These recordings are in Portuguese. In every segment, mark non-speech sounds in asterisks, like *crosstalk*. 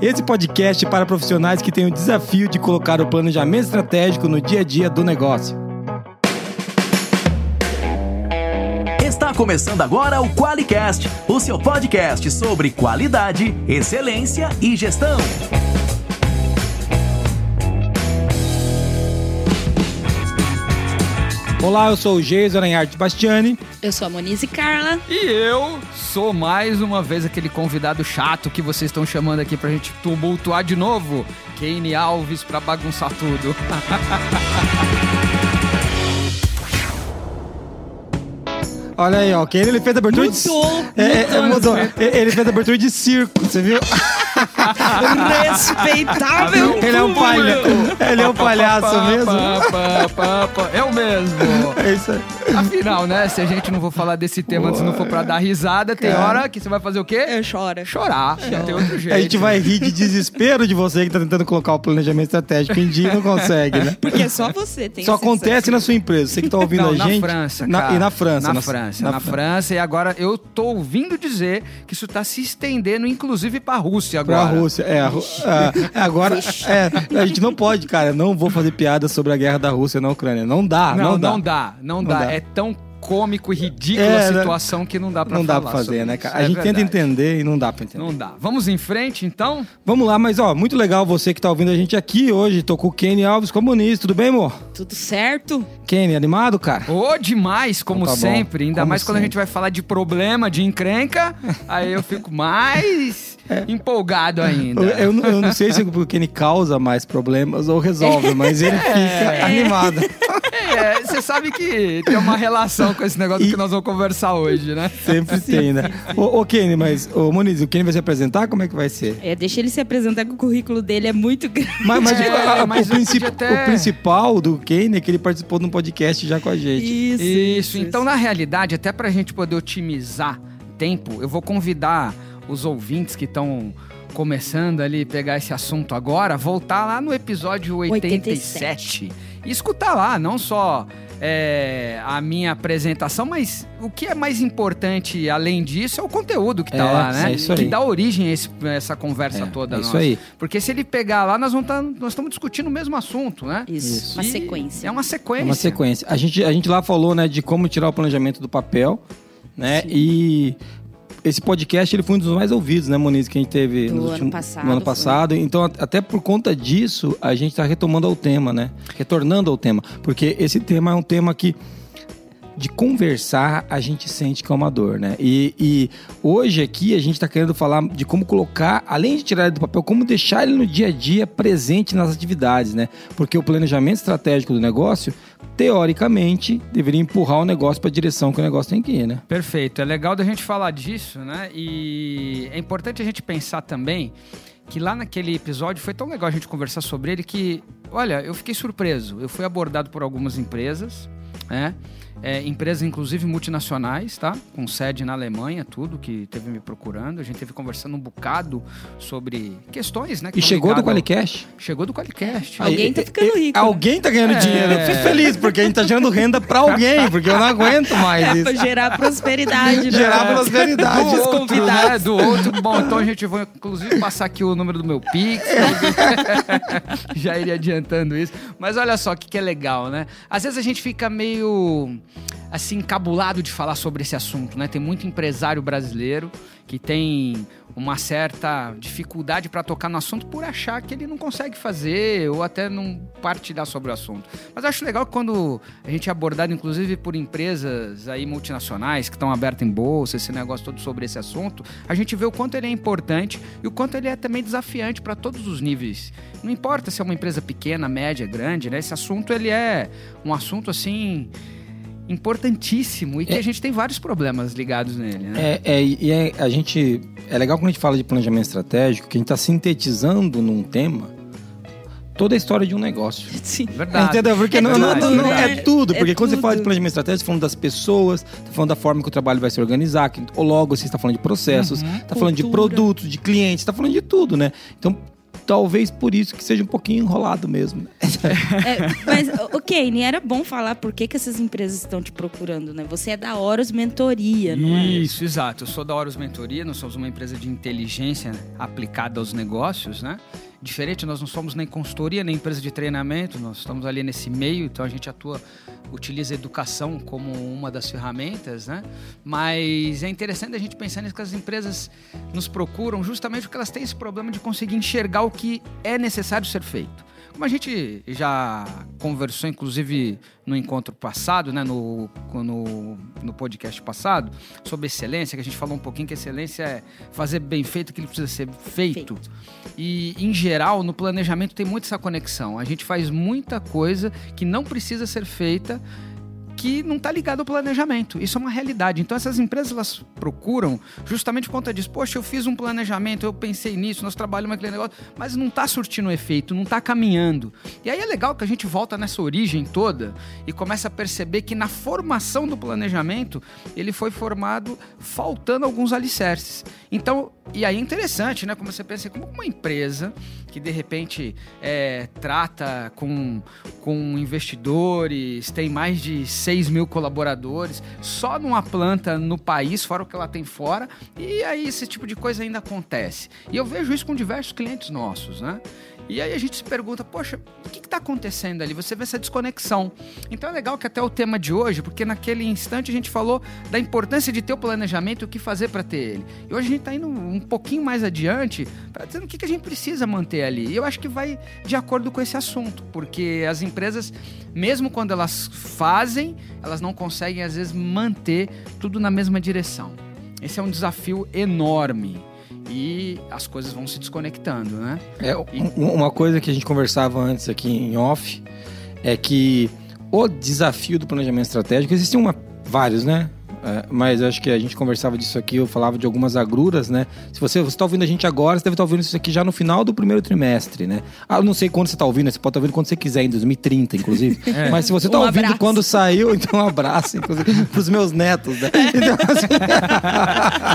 Esse podcast é para profissionais que têm o desafio de colocar o planejamento estratégico no dia a dia do negócio. Está começando agora o QualiCast, o seu podcast sobre qualidade, excelência e gestão. Olá, eu sou o Geis Aranharte Bastiani. Eu sou a Monize Carla. E eu sou mais uma vez aquele convidado chato que vocês estão chamando aqui pra gente tumultuar de novo. Kane Alves pra bagunçar tudo. *laughs* Olha aí, ó. Quem ele fez a abertura Mudou, de. É, é, mudou. mudou. Ele fez a abertura de circo, você viu? *laughs* Respeitável. Ele é um palhaço. Ele é um palhaço mesmo. É o mesmo. É isso aí. Afinal, né? Se a gente não for falar desse tema, se não for pra dar risada, tem hora que você vai fazer o quê? Eu choro. Chorar. Não tem outro jeito. A gente vai rir de desespero de você que tá tentando colocar o planejamento estratégico em dia e não consegue, né? Porque só você tem Só acontece na sua empresa. Você que tá ouvindo Não, a na gente. França, Na- cara. e na França. Na, França, na, França. E agora eu tô ouvindo dizer que isso tá se estendendo, inclusive pra Rússia Pra. Rússia. É, a Ru- é, agora, é, a gente não pode, cara. Não vou fazer piada sobre a guerra da Rússia na Ucrânia. Não dá, Não, não, dá. não dá, não Não dá. dá. É tão cômico e ridícula É, a né? situação que não dá pra Não dá falar pra fazer, né, cara? A É gente tenta verdade. entender e não dá pra entender. Não dá. Vamos em frente, então? Vamos lá, mas ó, muito legal você que tá ouvindo a gente aqui hoje. Tô com o Kenny Alves comunista. Tudo bem, amor? Tudo certo? Kenny, animado, cara? Ô, demais, como Então tá bom. sempre. Ainda Como mais quando a sempre. gente vai falar de problema, de encrenca, *laughs* aí eu fico mais empolgado ainda. Eu, eu não- eu não sei se o Kenny causa mais problemas ou resolve, mas ele *laughs* fica animado. É, você sabe que tem uma relação com esse negócio E- que nós vamos conversar hoje, né? Sempre tem, né? Ô, ô, Kenny, mas, ô, Moniz, o Kenny vai se apresentar? Como é que vai ser? É, deixa ele se apresentar que o currículo dele é muito grande. Mas, mas, É, a- a- mas o, princip- até- o principal do Kenny é que ele participou de um podcast já com a gente. Isso, Isso, então na realidade, até pra gente poder otimizar tempo, eu vou convidar os ouvintes que estão começando ali pegar esse assunto agora, voltar lá no episódio 87, e escutar lá, não só é, a minha apresentação, mas o que é mais importante além disso é o conteúdo que tá É, lá, né? é isso aí. Que dá origem a esse- essa conversa É, toda é isso nossa. aí. Porque se ele pegar lá, nós vamos tá, nós estamos discutindo o mesmo assunto, né? Isso, uma sequência. É uma sequência. É uma sequência. A gente, a gente lá falou, né, de como tirar o planejamento do papel, né? E esse podcast ele foi um dos mais ouvidos, né, Moniz, que a gente teve Do nos ano últimos- passado, no ano foi. passado. Então, a- até por conta disso, a gente está retomando ao tema, né? Retornando ao tema, porque esse tema é um tema que de conversar a gente sente que é uma dor, né? E, e hoje aqui a gente está querendo falar de como colocar, além de tirar ele do papel, como deixar ele no dia a dia presente nas atividades, né? Porque o planejamento estratégico do negócio, teoricamente, deveria empurrar o negócio para a direção que o negócio tem que ir, né? Perfeito, é legal da gente falar disso, né? E é importante a gente pensar também que lá naquele episódio foi tão legal a gente conversar sobre ele que, olha, eu fiquei surpreso. Eu fui abordado por algumas empresas, né? É, empresas, inclusive multinacionais, tá? Com sede na Alemanha, tudo, que teve me procurando. A gente teve conversando um bocado sobre questões, né? que E chegou do ligadas ao- Qualicast. Chegou do Qualicast. Alguém tá ficando rico, né? Alguém tá ganhando É. dinheiro. Eu fico feliz, porque a gente tá gerando renda para alguém, porque eu não aguento mais Pra isso. gerar prosperidade. né? Gerar prosperidade. do outro, convidados. né? Do outro. Bom, então a gente vai, inclusive, passar aqui o número do meu Pix. *laughs* Já iria adiantando isso. Mas olha só o que, que é legal, né? Às vezes a gente fica meio assim, encabulado de falar sobre esse assunto, né? Tem muito empresário brasileiro que tem uma certa dificuldade para tocar no assunto por achar que ele não consegue fazer ou até não partilhar sobre o assunto. Mas acho legal quando a gente é abordado, inclusive por empresas aí multinacionais que estão abertas em bolsa, esse negócio todo sobre esse assunto, a gente vê o quanto ele é importante e o quanto ele é também desafiante para todos os níveis. Não importa se é uma empresa pequena, média, grande, né? Esse assunto ele é um assunto assim importantíssimo e que É. a gente tem vários problemas ligados nele, né? É, é, e é, a gente. É legal quando a gente fala de planejamento estratégico, que a gente está sintetizando num tema toda a história de um negócio. Sim. Verdade. Entendeu? Porque É não, não- tudo, não- né? é tudo. É Porque quando você tudo. fala de planejamento estratégico, você está falando das pessoas, está falando da forma que o trabalho vai se organizar, que, ou logo você está falando de processos, está falando de produtos, de clientes, está falando de tudo, né? Então, talvez por isso que seja um pouquinho enrolado mesmo. *laughs* É, mas, o Kane, era bom falar por que, que essas empresas estão te procurando, né? Você é da Horus Mentoria, não é? Isso, exato. Eu sou da Horus Mentoria, nós somos uma empresa de inteligência aplicada aos negócios, né? Diferente, nós não somos nem consultoria, nem empresa de treinamento, nós estamos ali nesse meio, então a gente atua, utiliza a educação como uma das ferramentas, né? Mas é interessante a gente pensar nisso que as empresas nos procuram justamente porque elas têm esse problema de conseguir enxergar o que é necessário ser feito. Como a gente já conversou, inclusive no encontro passado, né, no, no, no, podcast passado, sobre excelência, que a gente falou um pouquinho que excelência é fazer bem feito aquilo que precisa ser feito. feito. E, em geral, no planejamento tem muito essa conexão. A gente faz muita coisa que não precisa ser feita que não está ligado ao planejamento. Isso é uma realidade. Então essas empresas elas procuram justamente por conta disso. Poxa, eu fiz um planejamento, eu pensei nisso, nós trabalhamos aquele negócio, mas não está surtindo efeito, não está caminhando. E aí é legal que a gente volta nessa origem toda e começa a perceber que na formação do planejamento ele foi formado faltando alguns alicerces. Então, e aí é interessante, né? Como você pensa, como uma empresa que de repente é, trata com, com investidores, tem mais de 6 mil colaboradores, só numa planta no país, fora o que ela tem fora, e aí esse tipo de coisa ainda acontece. E eu vejo isso com diversos clientes nossos, né? E aí a gente se pergunta, poxa, o que está acontecendo ali? Você vê essa desconexão. Então é legal que até o tema de hoje, porque naquele instante a gente falou da importância de ter o planejamento e o que fazer para ter ele. E hoje a gente está indo um pouquinho mais adiante, para dizendo o que, que a gente precisa manter ali. E eu acho que vai de acordo com esse assunto, porque as empresas, mesmo quando elas fazem, elas não conseguem às vezes manter tudo na mesma direção. Esse é um desafio enorme e as coisas vão se desconectando, né? É, uma coisa que a gente conversava antes aqui em off é que o desafio do planejamento estratégico existem uma, vários, né? É, mas acho que a gente conversava disso aqui, eu falava de algumas agruras, né? Se você está ouvindo a gente agora, você deve estar tá ouvindo isso aqui já no final do primeiro trimestre, né? Ah, eu não sei quando você está ouvindo, você pode estar tá ouvindo quando você quiser, em 2030, inclusive. *laughs* É. Mas se você está um ouvindo abraço. quando saiu, então um abraço, inclusive, para os meus netos, né? Então, assim...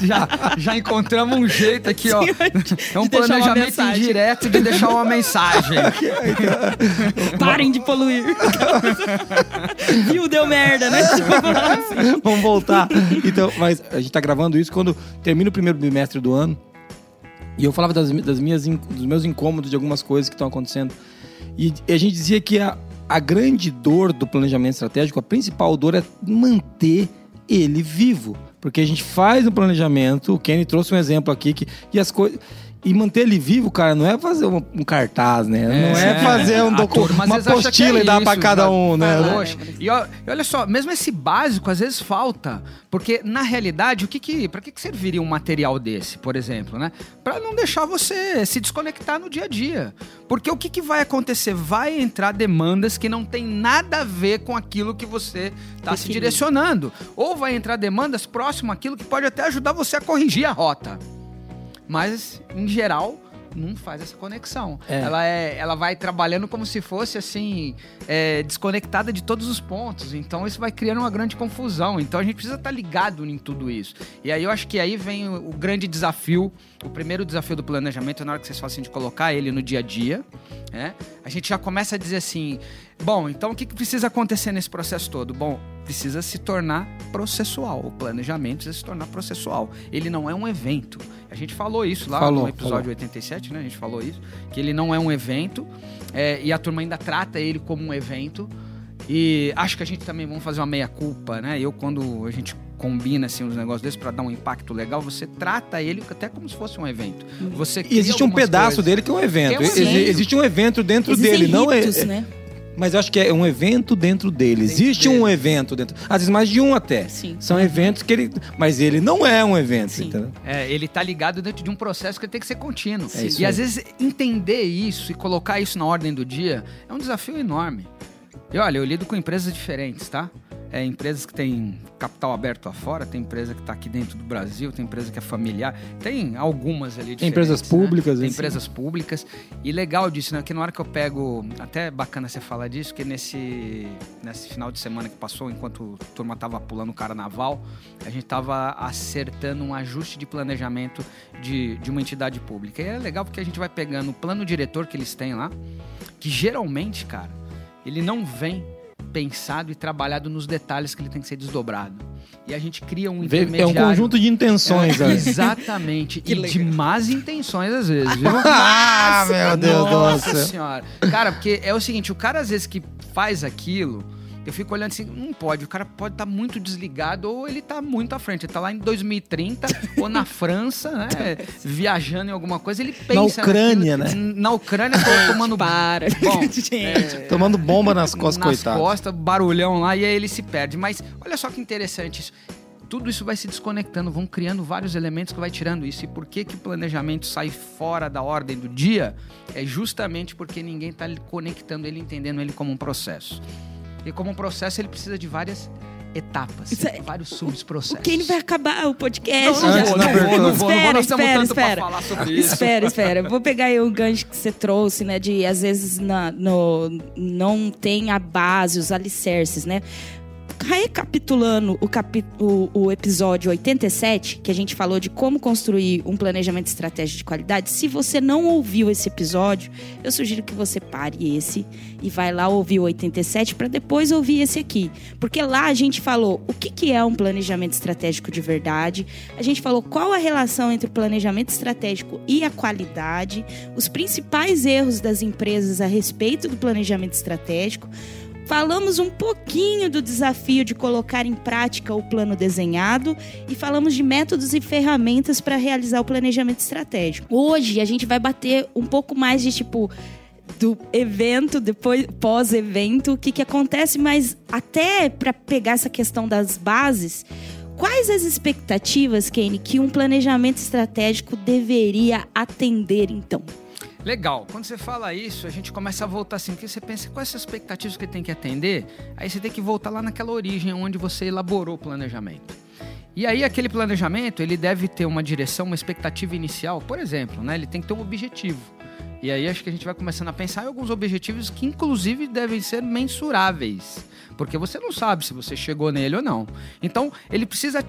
*laughs* já, já encontramos um jeito aqui, ó. *laughs* É um planejamento indireto de deixar uma mensagem. Parem de poluir. Viu, deu merda, né? Vamos voltar Então, mas a gente tá gravando isso quando termina o primeiro bimestre do ano. E eu falava das, das minhas, dos meus incômodos de algumas coisas que estão acontecendo. E, e a gente dizia que a, a grande dor do planejamento estratégico, a principal dor é manter ele vivo. Porque a gente faz um planejamento, o Kenny trouxe um exemplo aqui, que, e as coisas. E manter ele vivo, cara, não é fazer um, um cartaz, né? É, não é fazer um *laughs* documento, uma apostila é e dar para cada um, né? Poxa, e, olha só, mesmo esse básico às vezes falta, porque na realidade, o que que, para que, que serviria um material desse, por exemplo, né? Para não deixar você se desconectar no dia a dia. Porque o que, que vai acontecer? Vai entrar demandas que não tem nada a ver com aquilo que você está se direcionando, ou vai entrar demandas próximo àquilo que pode até ajudar você a corrigir a rota mas em geral não faz essa conexão. É. Ela, é, ela vai trabalhando como se fosse assim, é, desconectada de todos os pontos. Então isso vai criando uma grande confusão. Então a gente precisa estar ligado em tudo isso. E aí eu acho que aí vem o, o grande desafio. O primeiro desafio do planejamento, na hora que vocês falam assim, de colocar ele no dia a dia, né? A gente já começa a dizer assim: bom, então o que, que precisa acontecer nesse processo todo? Bom, precisa se tornar processual. O planejamento precisa se tornar processual. Ele não é um evento. A gente falou isso lá falou, no episódio falou. 87, né? A gente falou isso. Que ele não é um evento. É, e a turma ainda trata ele como um evento. E acho que a gente também vamos fazer uma meia-culpa, né? Eu, quando a gente combina assim uns negócios desses para dar um impacto legal, você trata ele até como se fosse um evento. Você e existe um pedaço coisas. dele que é um evento. É um existe um evento dentro Existem dele, não é, né? Mas eu acho que é um evento dentro dele. Dentro Existe dele. um evento dentro. Às vezes mais de um até. Sim. São eventos que ele. Mas ele não é um evento, Sim. entendeu? É, ele tá ligado dentro de um processo que tem que ser contínuo. É e aí. às vezes entender isso e colocar isso na ordem do dia é um desafio enorme. E olha, eu lido com empresas diferentes, tá? É, empresas que têm capital aberto afora, tem empresa que está aqui dentro do Brasil, tem empresa que é familiar, tem algumas ali Tem empresas né? públicas, Tem assim. empresas públicas. E legal disso, né? Que na hora que eu pego. Até é bacana você falar disso, que nesse, nesse final de semana que passou, enquanto a turma tava pulando o carnaval, a gente tava acertando um ajuste de planejamento de, de uma entidade pública. E é legal porque a gente vai pegando o plano diretor que eles têm lá, que geralmente, cara, ele não vem pensado e trabalhado nos detalhes que ele tem que ser desdobrado. E a gente cria um Vê- É um intermediário. conjunto de intenções, É? Exatamente. *laughs* e de más intenções, às vezes, viu? *laughs* Ah, meu Deus do Nossa céu. senhora. Cara, porque é o seguinte, o cara às vezes que faz aquilo, eu fico olhando assim, não pode, o cara pode estar muito desligado ou ele tá muito à frente. Ele tá lá em 2030 *laughs* ou na França, né? *laughs* Viajando em alguma coisa, ele pensa Ucrânia, naquilo. Na Ucrânia, tô *laughs* tomando Para. Bom, Gente. Tomando bomba nas costas, nas coitado. costas, barulhão lá, e aí ele se perde. Mas olha só que interessante isso. Tudo isso vai se desconectando, vão criando vários elementos que vai tirando isso. E por que, que o planejamento sai fora da ordem do dia? É justamente porque ninguém está conectando ele, entendendo ele como um processo. E como um processo, ele precisa de várias etapas, é- vários subprocessos. Kane vai acabar o podcast. Não, não não vou, não vou, não vou. Espera, espera, espera. falar sobre isso. Espera, espera. Vou pegar aí o gancho que você trouxe, né? De às vezes na, no, não tem a base, os alicerces, né? Recapitulando o, capi, o, o episódio 87, que a gente falou de como construir um planejamento estratégico de qualidade, se você não ouviu esse episódio, eu sugiro que você pare esse e vai lá ouvir o 87 para depois ouvir esse aqui. Porque lá a gente falou o que, que é um planejamento estratégico de verdade, a gente falou qual a relação entre o planejamento estratégico e a qualidade, os principais erros das empresas a respeito do planejamento estratégico. Falamos um pouquinho do desafio de colocar em prática o plano desenhado e falamos de métodos e ferramentas para realizar o planejamento estratégico. Hoje a gente vai bater um pouco mais de tipo do evento, depois pós-evento, o que, que acontece, mas até para pegar essa questão das bases, quais as expectativas, Kane, que um planejamento estratégico deveria atender então? Legal. Quando você fala isso, a gente começa a voltar assim, porque você pensa quais são as expectativas que tem que atender, aí você tem que voltar lá naquela origem onde você elaborou o planejamento. E aí aquele planejamento, ele deve ter uma direção, uma expectativa inicial, por exemplo, né? Ele tem que ter um objetivo. E aí acho que a gente vai começando a pensar em alguns objetivos que inclusive devem ser mensuráveis, porque você não sabe se você chegou nele ou não. Então, ele precisa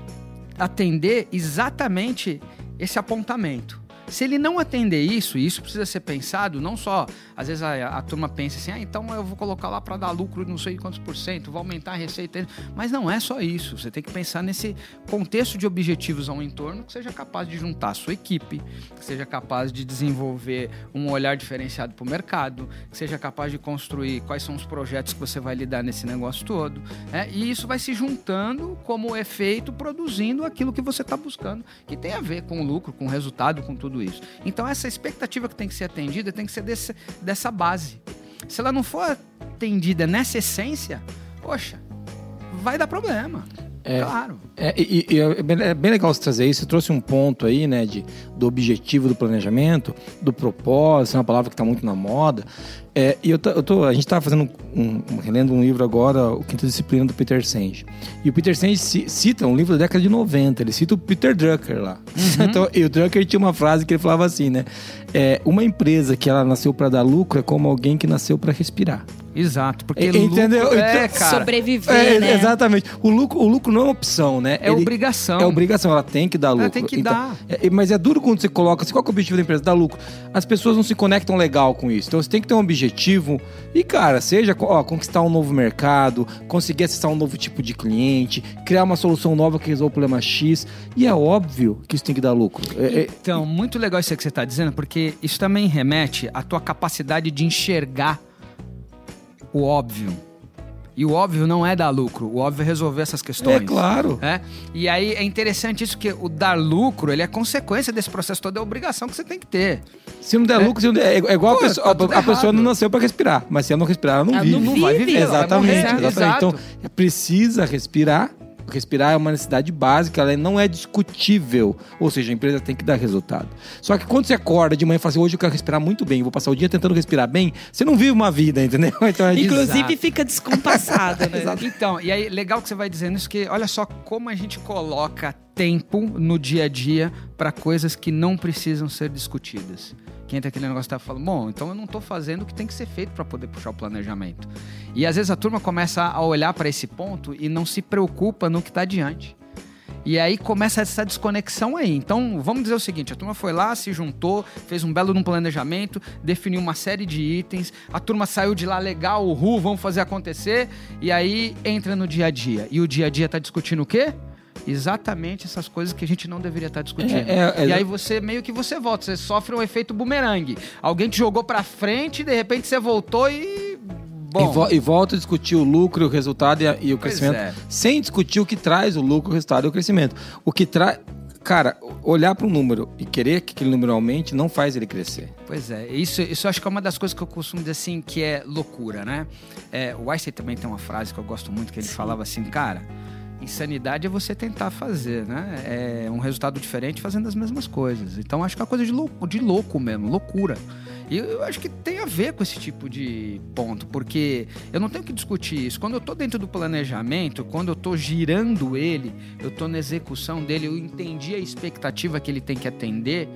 atender exatamente esse apontamento. Se ele não atender isso, e isso precisa ser pensado, não só, às vezes a, a turma pensa assim, ah, então eu vou colocar lá para dar lucro não sei quantos por cento, vou aumentar a receita, mas não é só isso. Você tem que pensar nesse contexto de objetivos ao entorno que seja capaz de juntar a sua equipe, que seja capaz de desenvolver um olhar diferenciado para o mercado, que seja capaz de construir quais são os projetos que você vai lidar nesse negócio todo. né? E isso vai se juntando como efeito, produzindo aquilo que você está buscando, que tem a ver com lucro, com resultado, com tudo isso. Então, essa expectativa que tem que ser atendida tem que ser desse, dessa base. Se ela não for atendida nessa essência, poxa, vai dar problema. É. Claro. É, e, e é, bem, é bem legal você trazer isso. Você trouxe um ponto aí, né, de, do objetivo do planejamento, do propósito, é uma palavra que está muito na moda. É, e eu, eu tô, a gente estava fazendo um, um- relendo um livro agora, o Quinta Disciplina do Peter Senge. E o Peter Senge ci- cita um livro da década de 90, ele cita o Peter Drucker lá. *laughs* Então, e o Drucker tinha uma frase que ele falava assim, né? É, uma empresa que ela nasceu para dar lucro é como alguém que nasceu para respirar. Exato. Porque E- lucro entendeu? é, Então, cara, Sobreviver, É, né? Exatamente. O lucro, o lucro não é uma opção, né? é Ele- obrigação. É obrigação, ela tem que dar lucro. Ela tem que Então, dar. é- mas é duro quando você coloca assim, qual que é o objetivo da empresa? Dar lucro. As pessoas não se conectam legal com isso. Então você tem que ter um objetivo. E, cara, seja ó, conquistar um novo mercado, conseguir acessar um novo tipo de cliente, criar uma solução nova que resolva o problema X. E é óbvio que isso tem que dar lucro. É- é- Então, muito legal isso que você está dizendo, porque isso também remete à tua capacidade de enxergar o óbvio. E o óbvio não é dar lucro, o óbvio é resolver essas questões. é claro. É? E aí é interessante isso, que o dar lucro, ele é consequência desse processo todo, é obrigação que você tem que ter. Se não der É. lucro, se não der- é, é igual Pô, a pessoa, tá a- a pessoa não nasceu para respirar. Mas se ela não respirar, ela não Ela vive. não Não vai vive, viver, ela vai Exatamente, morrer. exatamente. Então, precisa respirar respirar é uma necessidade básica, ela não é discutível. Ou seja, a empresa tem que dar resultado. Só que quando você acorda de manhã e fala assim, hoje eu quero respirar muito bem, vou passar o dia tentando respirar bem, você não vive uma vida, entendeu? *laughs* Então, é Inclusive Exato. fica descompassado, né? *laughs* Então, e aí, legal que você vai dizendo isso, que olha só como a gente coloca tempo no dia a dia para coisas que não precisam ser discutidas. Que entra aquele negócio que tá falando, bom, então eu não estou fazendo o que tem que ser feito para poder puxar o planejamento. E às vezes a turma começa a olhar para esse ponto e não se preocupa no que está adiante. E aí começa essa desconexão aí. Então, vamos dizer o seguinte: a turma foi lá, se juntou, fez um belo num planejamento, definiu uma série de itens, a turma saiu de lá legal, uhul, vamos fazer acontecer, e aí entra no dia a dia. E o dia a dia tá discutindo o quê? Exatamente essas coisas que a gente não deveria estar discutindo. É, é, é, e aí você meio que você volta, você sofre um efeito bumerangue. Alguém te jogou pra frente, de repente você voltou e. Bom, E, vo- e volta a discutir o lucro, o resultado e, a- e o crescimento, é. sem discutir o que traz o lucro, o resultado e o crescimento. O que traz. Cara, olhar para um número e querer que aquele número aumente não faz ele crescer. Pois é, isso, isso eu acho que é uma das coisas que eu costumo dizer assim, que é loucura, né? É, o Einstein também tem uma frase que eu gosto muito, que ele falava assim, cara, insanidade é você tentar fazer, né? É um resultado diferente fazendo as mesmas coisas. Então acho que é uma coisa de louco, de louco mesmo, loucura. E eu acho que tem a ver com esse tipo de ponto, porque eu não tenho que discutir isso. Quando eu tô dentro do planejamento, quando eu tô girando ele, eu tô na execução dele, eu entendi a expectativa que ele tem que atender,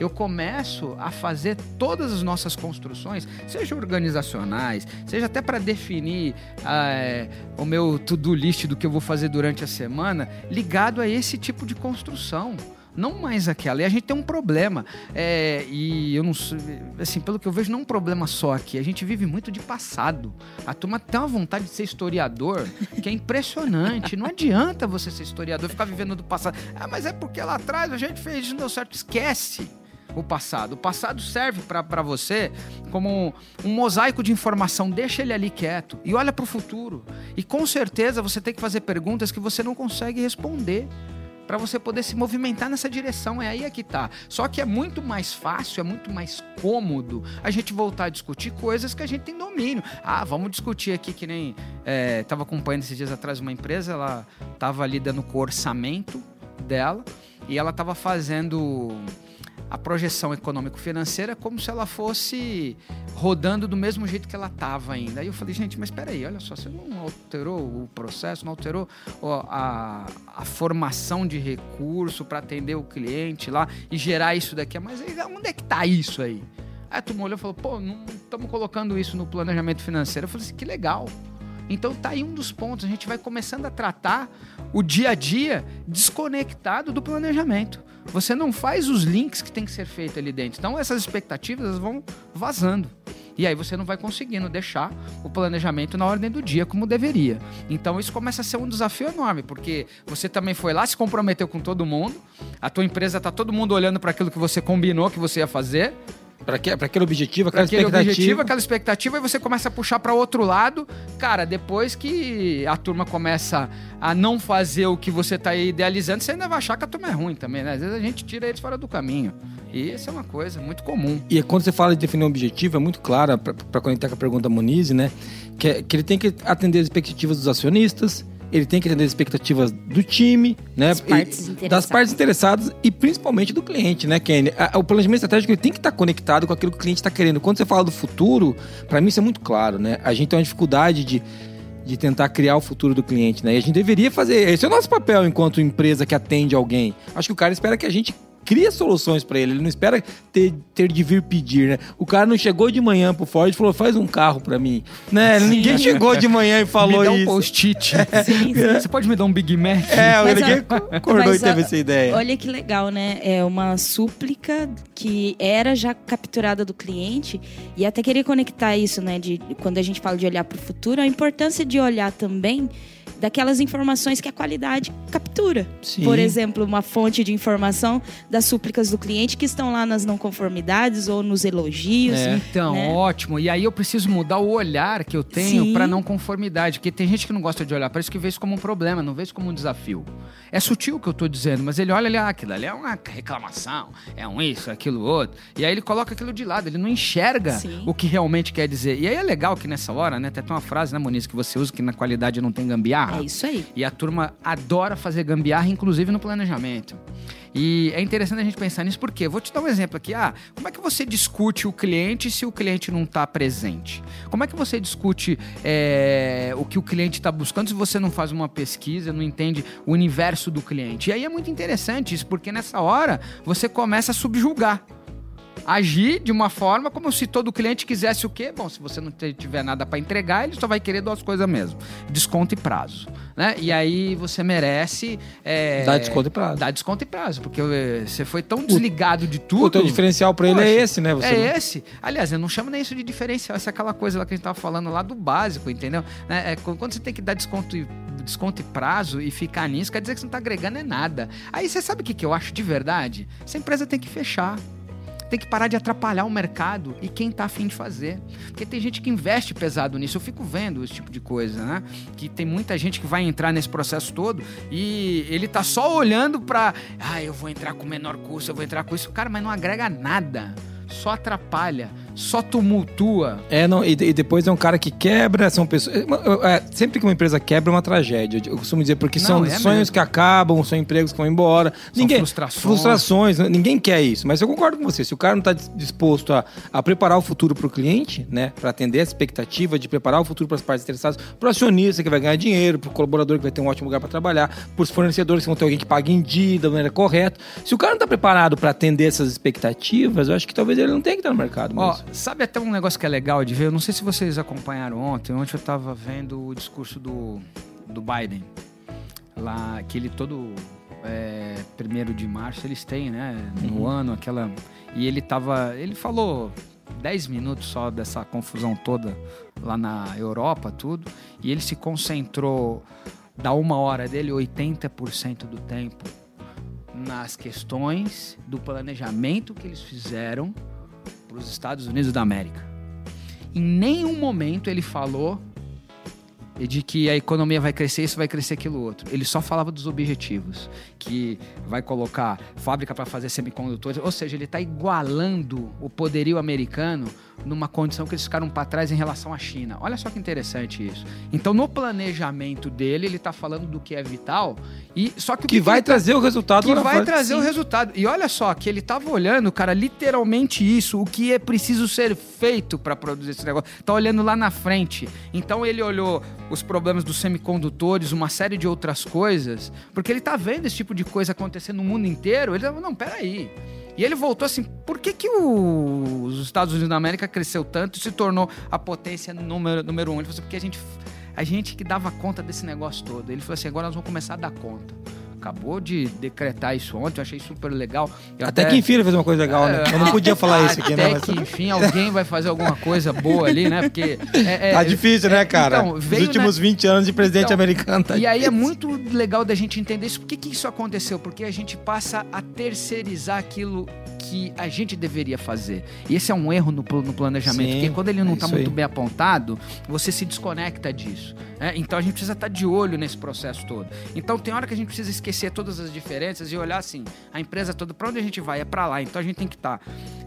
eu começo a fazer todas as nossas construções, seja organizacionais, seja até para definir ah, é, o meu to-do list do que eu vou fazer durante a semana, ligado a esse tipo de construção. Não mais aquela. E a gente tem um problema. É, e eu não. Assim, pelo que eu vejo, não é um problema só aqui. A gente vive muito de passado. A turma tem uma vontade de ser historiador que é impressionante. Não adianta você ser historiador ficar vivendo do passado. Ah, mas é porque lá atrás a gente fez não deu certo. Esquece o passado. O passado serve para você como um, um mosaico de informação. Deixa ele ali quieto e olha para o futuro. E com certeza você tem que fazer perguntas que você não consegue responder para você poder se movimentar nessa direção. É aí é que tá. Só que é muito mais fácil, é muito mais cômodo a gente voltar a discutir coisas que a gente tem domínio. Ah, vamos discutir aqui que nem é, acompanhando esses dias atrás uma empresa, ela tava lidando com o orçamento dela e ela tava fazendo a projeção econômico-financeira como se ela fosse rodando do mesmo jeito que ela estava ainda. Aí eu falei, gente, mas espera aí, olha só, você não alterou o processo, não alterou a, a formação de recurso para atender o cliente lá e gerar isso daqui. Mas aí, onde é que tá isso aí? Aí a turma olhou e falou, pô, não estamos colocando isso no planejamento financeiro. Eu falei assim, que legal. Então tá aí um dos pontos. A gente vai começando a tratar o dia a dia desconectado do planejamento. Você não faz os links que tem que ser feito ali dentro. Então essas expectativas vão vazando. E aí você não vai conseguindo deixar o planejamento na ordem do dia como deveria. Então isso começa a ser um desafio enorme, porque você também foi lá, se comprometeu com todo mundo, a tua empresa tá todo mundo olhando para aquilo que você combinou que você ia fazer, Para aquele objetivo, aquela aquele expectativa. objetivo, aquela expectativa, e você começa a puxar para outro lado. Cara, depois que a turma começa a não fazer o que você tá idealizando, você ainda vai achar que a turma é ruim também, né? Às vezes a gente tira eles fora do caminho. E isso é uma coisa muito comum. E quando você fala de definir um objetivo, é muito clara para conectar com a pergunta da Moniz, né? Que, é- que ele tem que atender as expectativas dos acionistas, ele tem que atender as expectativas do time, né? Das partes E- interessadas. das partes interessadas e principalmente do cliente, né, Kenny? O planejamento estratégico ele tem que estar conectado com aquilo que o cliente está querendo. Quando você fala do futuro, para mim isso é muito claro, né? A gente tem uma dificuldade de de tentar criar o futuro do cliente, né? E a gente deveria fazer. Esse é o nosso papel enquanto empresa que atende alguém. Acho que o cara espera que a gente crie soluções para ele. Ele não espera ter, ter de vir pedir, né? O cara não chegou de manhã pro Ford e falou: faz um carro para mim. Né? Ninguém chegou de manhã e *laughs* falou me dá um isso. post-it. *laughs* Sim, sim. Você pode me dar um Big Mac? É, Mas, ninguém ó, acordou e teve ó, essa ideia. Olha que legal, né? É uma súplica que era já capturada do cliente e até queria conectar isso, né? De quando a gente fala de olhar para o futuro, a importância de olhar também daquelas informações que a qualidade captura. Sim. Por exemplo, uma fonte de informação das súplicas do cliente que estão lá nas não conformidades ou nos elogios. É. Então, né? ótimo. E aí eu preciso mudar o olhar que eu tenho para não conformidade. Porque tem gente que não gosta de olhar para isso que vê isso como um problema, não vê isso como um desafio. É sutil o que eu tô dizendo, mas ele olha ali, ah, aquilo ali é uma reclamação, é um isso, aquilo outro. E aí ele coloca aquilo de lado, ele não enxerga Sim. o que realmente quer dizer. E aí é legal que nessa hora, né, tem até uma frase, né, Moniz, que você usa que na qualidade não tem gambiarra. Gambiarra. É isso aí. E a turma adora fazer gambiarra, inclusive no planejamento. E é interessante a gente pensar nisso porque vou te dar um exemplo aqui. Ah, como é que você discute o cliente se o cliente não está presente? Como é que você discute é, o que o cliente está buscando se você não faz uma pesquisa, não entende o universo do cliente? E aí é muito interessante isso, porque nessa hora você começa a subjugar agir de uma forma como se todo cliente quisesse o quê? Bom, se você não tiver nada para entregar, ele só vai querer duas coisas mesmo: desconto e prazo. Né? E aí você merece. É, Dá desconto e prazo. Dá desconto e prazo, porque é, você foi tão desligado de tudo. O teu diferencial para ele é esse, né? Você é não- esse. Aliás, eu não chamo nem isso de diferencial, essa é aquela coisa lá que a gente tava falando lá do básico, entendeu? Né? É, quando você tem que dar desconto e, desconto e prazo e ficar nisso, quer dizer que você não tá agregando é nada. Aí você sabe o que, que eu acho de verdade? Essa empresa tem que fechar. Tem que parar de atrapalhar o mercado e quem tá afim de fazer. Porque tem gente que investe pesado nisso. Eu fico vendo esse tipo de coisa, né? Que tem muita gente que vai entrar nesse processo todo e ele tá só olhando pra. Ah, eu vou entrar com menor custo, eu vou entrar com isso. Cara, mas não agrega nada. Só atrapalha, só tumultua. É, não, e, e depois é um cara que quebra, são pessoas. é, é, sempre que uma empresa quebra é uma tragédia. Eu costumo dizer, porque Não, são é sonhos mesmo. que acabam, são empregos que vão embora. São frustrações. Frustrações, né? ninguém quer isso. Mas eu concordo com você. Se o cara não está disposto a, a preparar o futuro para o cliente, né? Para atender a expectativa de preparar o futuro para as partes interessadas, para o acionista que vai ganhar dinheiro, para o colaborador que vai ter um ótimo lugar para trabalhar, para os fornecedores que vão ter alguém que pague em dia, da maneira correta. Se o cara não está preparado para atender essas expectativas, eu acho que talvez ele não tenha que estar no mercado. Ó. sabe até um negócio que é legal de ver? Eu não sei se vocês acompanharam ontem. Ontem eu tava vendo o discurso do, do Biden. Lá, que ele todo. É, primeiro de março eles têm, né? No ano, aquela. E ele tava. Ele falou 10 minutos só dessa confusão toda lá na Europa, tudo. E ele se concentrou da uma hora dele, 80% do tempo nas questões do planejamento que eles fizeram os Estados Unidos da América. Em nenhum momento ele falou de que a economia vai crescer, isso vai crescer aquilo outro. Ele só falava dos objetivos, que vai colocar fábrica para fazer semicondutores, ou seja, ele está igualando o poderio americano numa condição que eles ficaram para trás em relação à China. Olha só que interessante isso. Então, no planejamento dele, ele está falando do que é vital e só que o Que vai tá- trazer o resultado que vai trazer o resultado. E olha só, que ele tava olhando, cara, literalmente isso, o que é preciso ser feito para produzir esse negócio. Tá olhando lá na frente. Então ele olhou os problemas dos semicondutores, uma série de outras coisas, porque ele tá vendo esse tipo de coisa acontecer no mundo inteiro. Ele não, peraí. E ele voltou assim, por que, que o- os Estados Unidos da América cresceu tanto e se tornou a potência número, número um? Ele falou assim, porque a gente, a gente que dava conta desse negócio todo. Ele falou assim, agora nós vamos começar a dar conta. Acabou de decretar isso ontem, eu achei super legal. Eu Até que enfim ele fez uma coisa legal, né? Eu não podia falar isso aqui, *laughs* né? Até Mas- que, enfim, alguém vai fazer alguma coisa boa ali, né? Porque. É, é- Tá difícil, né, cara? Então, Os veio, últimos 20 anos de presidente Então, americano tá e aí é difícil. muito legal da gente entender isso. Por que, que isso aconteceu? Porque a gente passa a terceirizar aquilo que a gente deveria fazer. E esse é um erro no, no planejamento. Sim, porque quando ele não é está isso muito aí. bem apontado, você se desconecta disso. né? Então a gente precisa estar de olho nesse processo todo. Então tem hora que a gente precisa esquecer todas as diferenças e olhar assim, a empresa toda, para onde a gente vai? É para lá. Então a gente tem que estar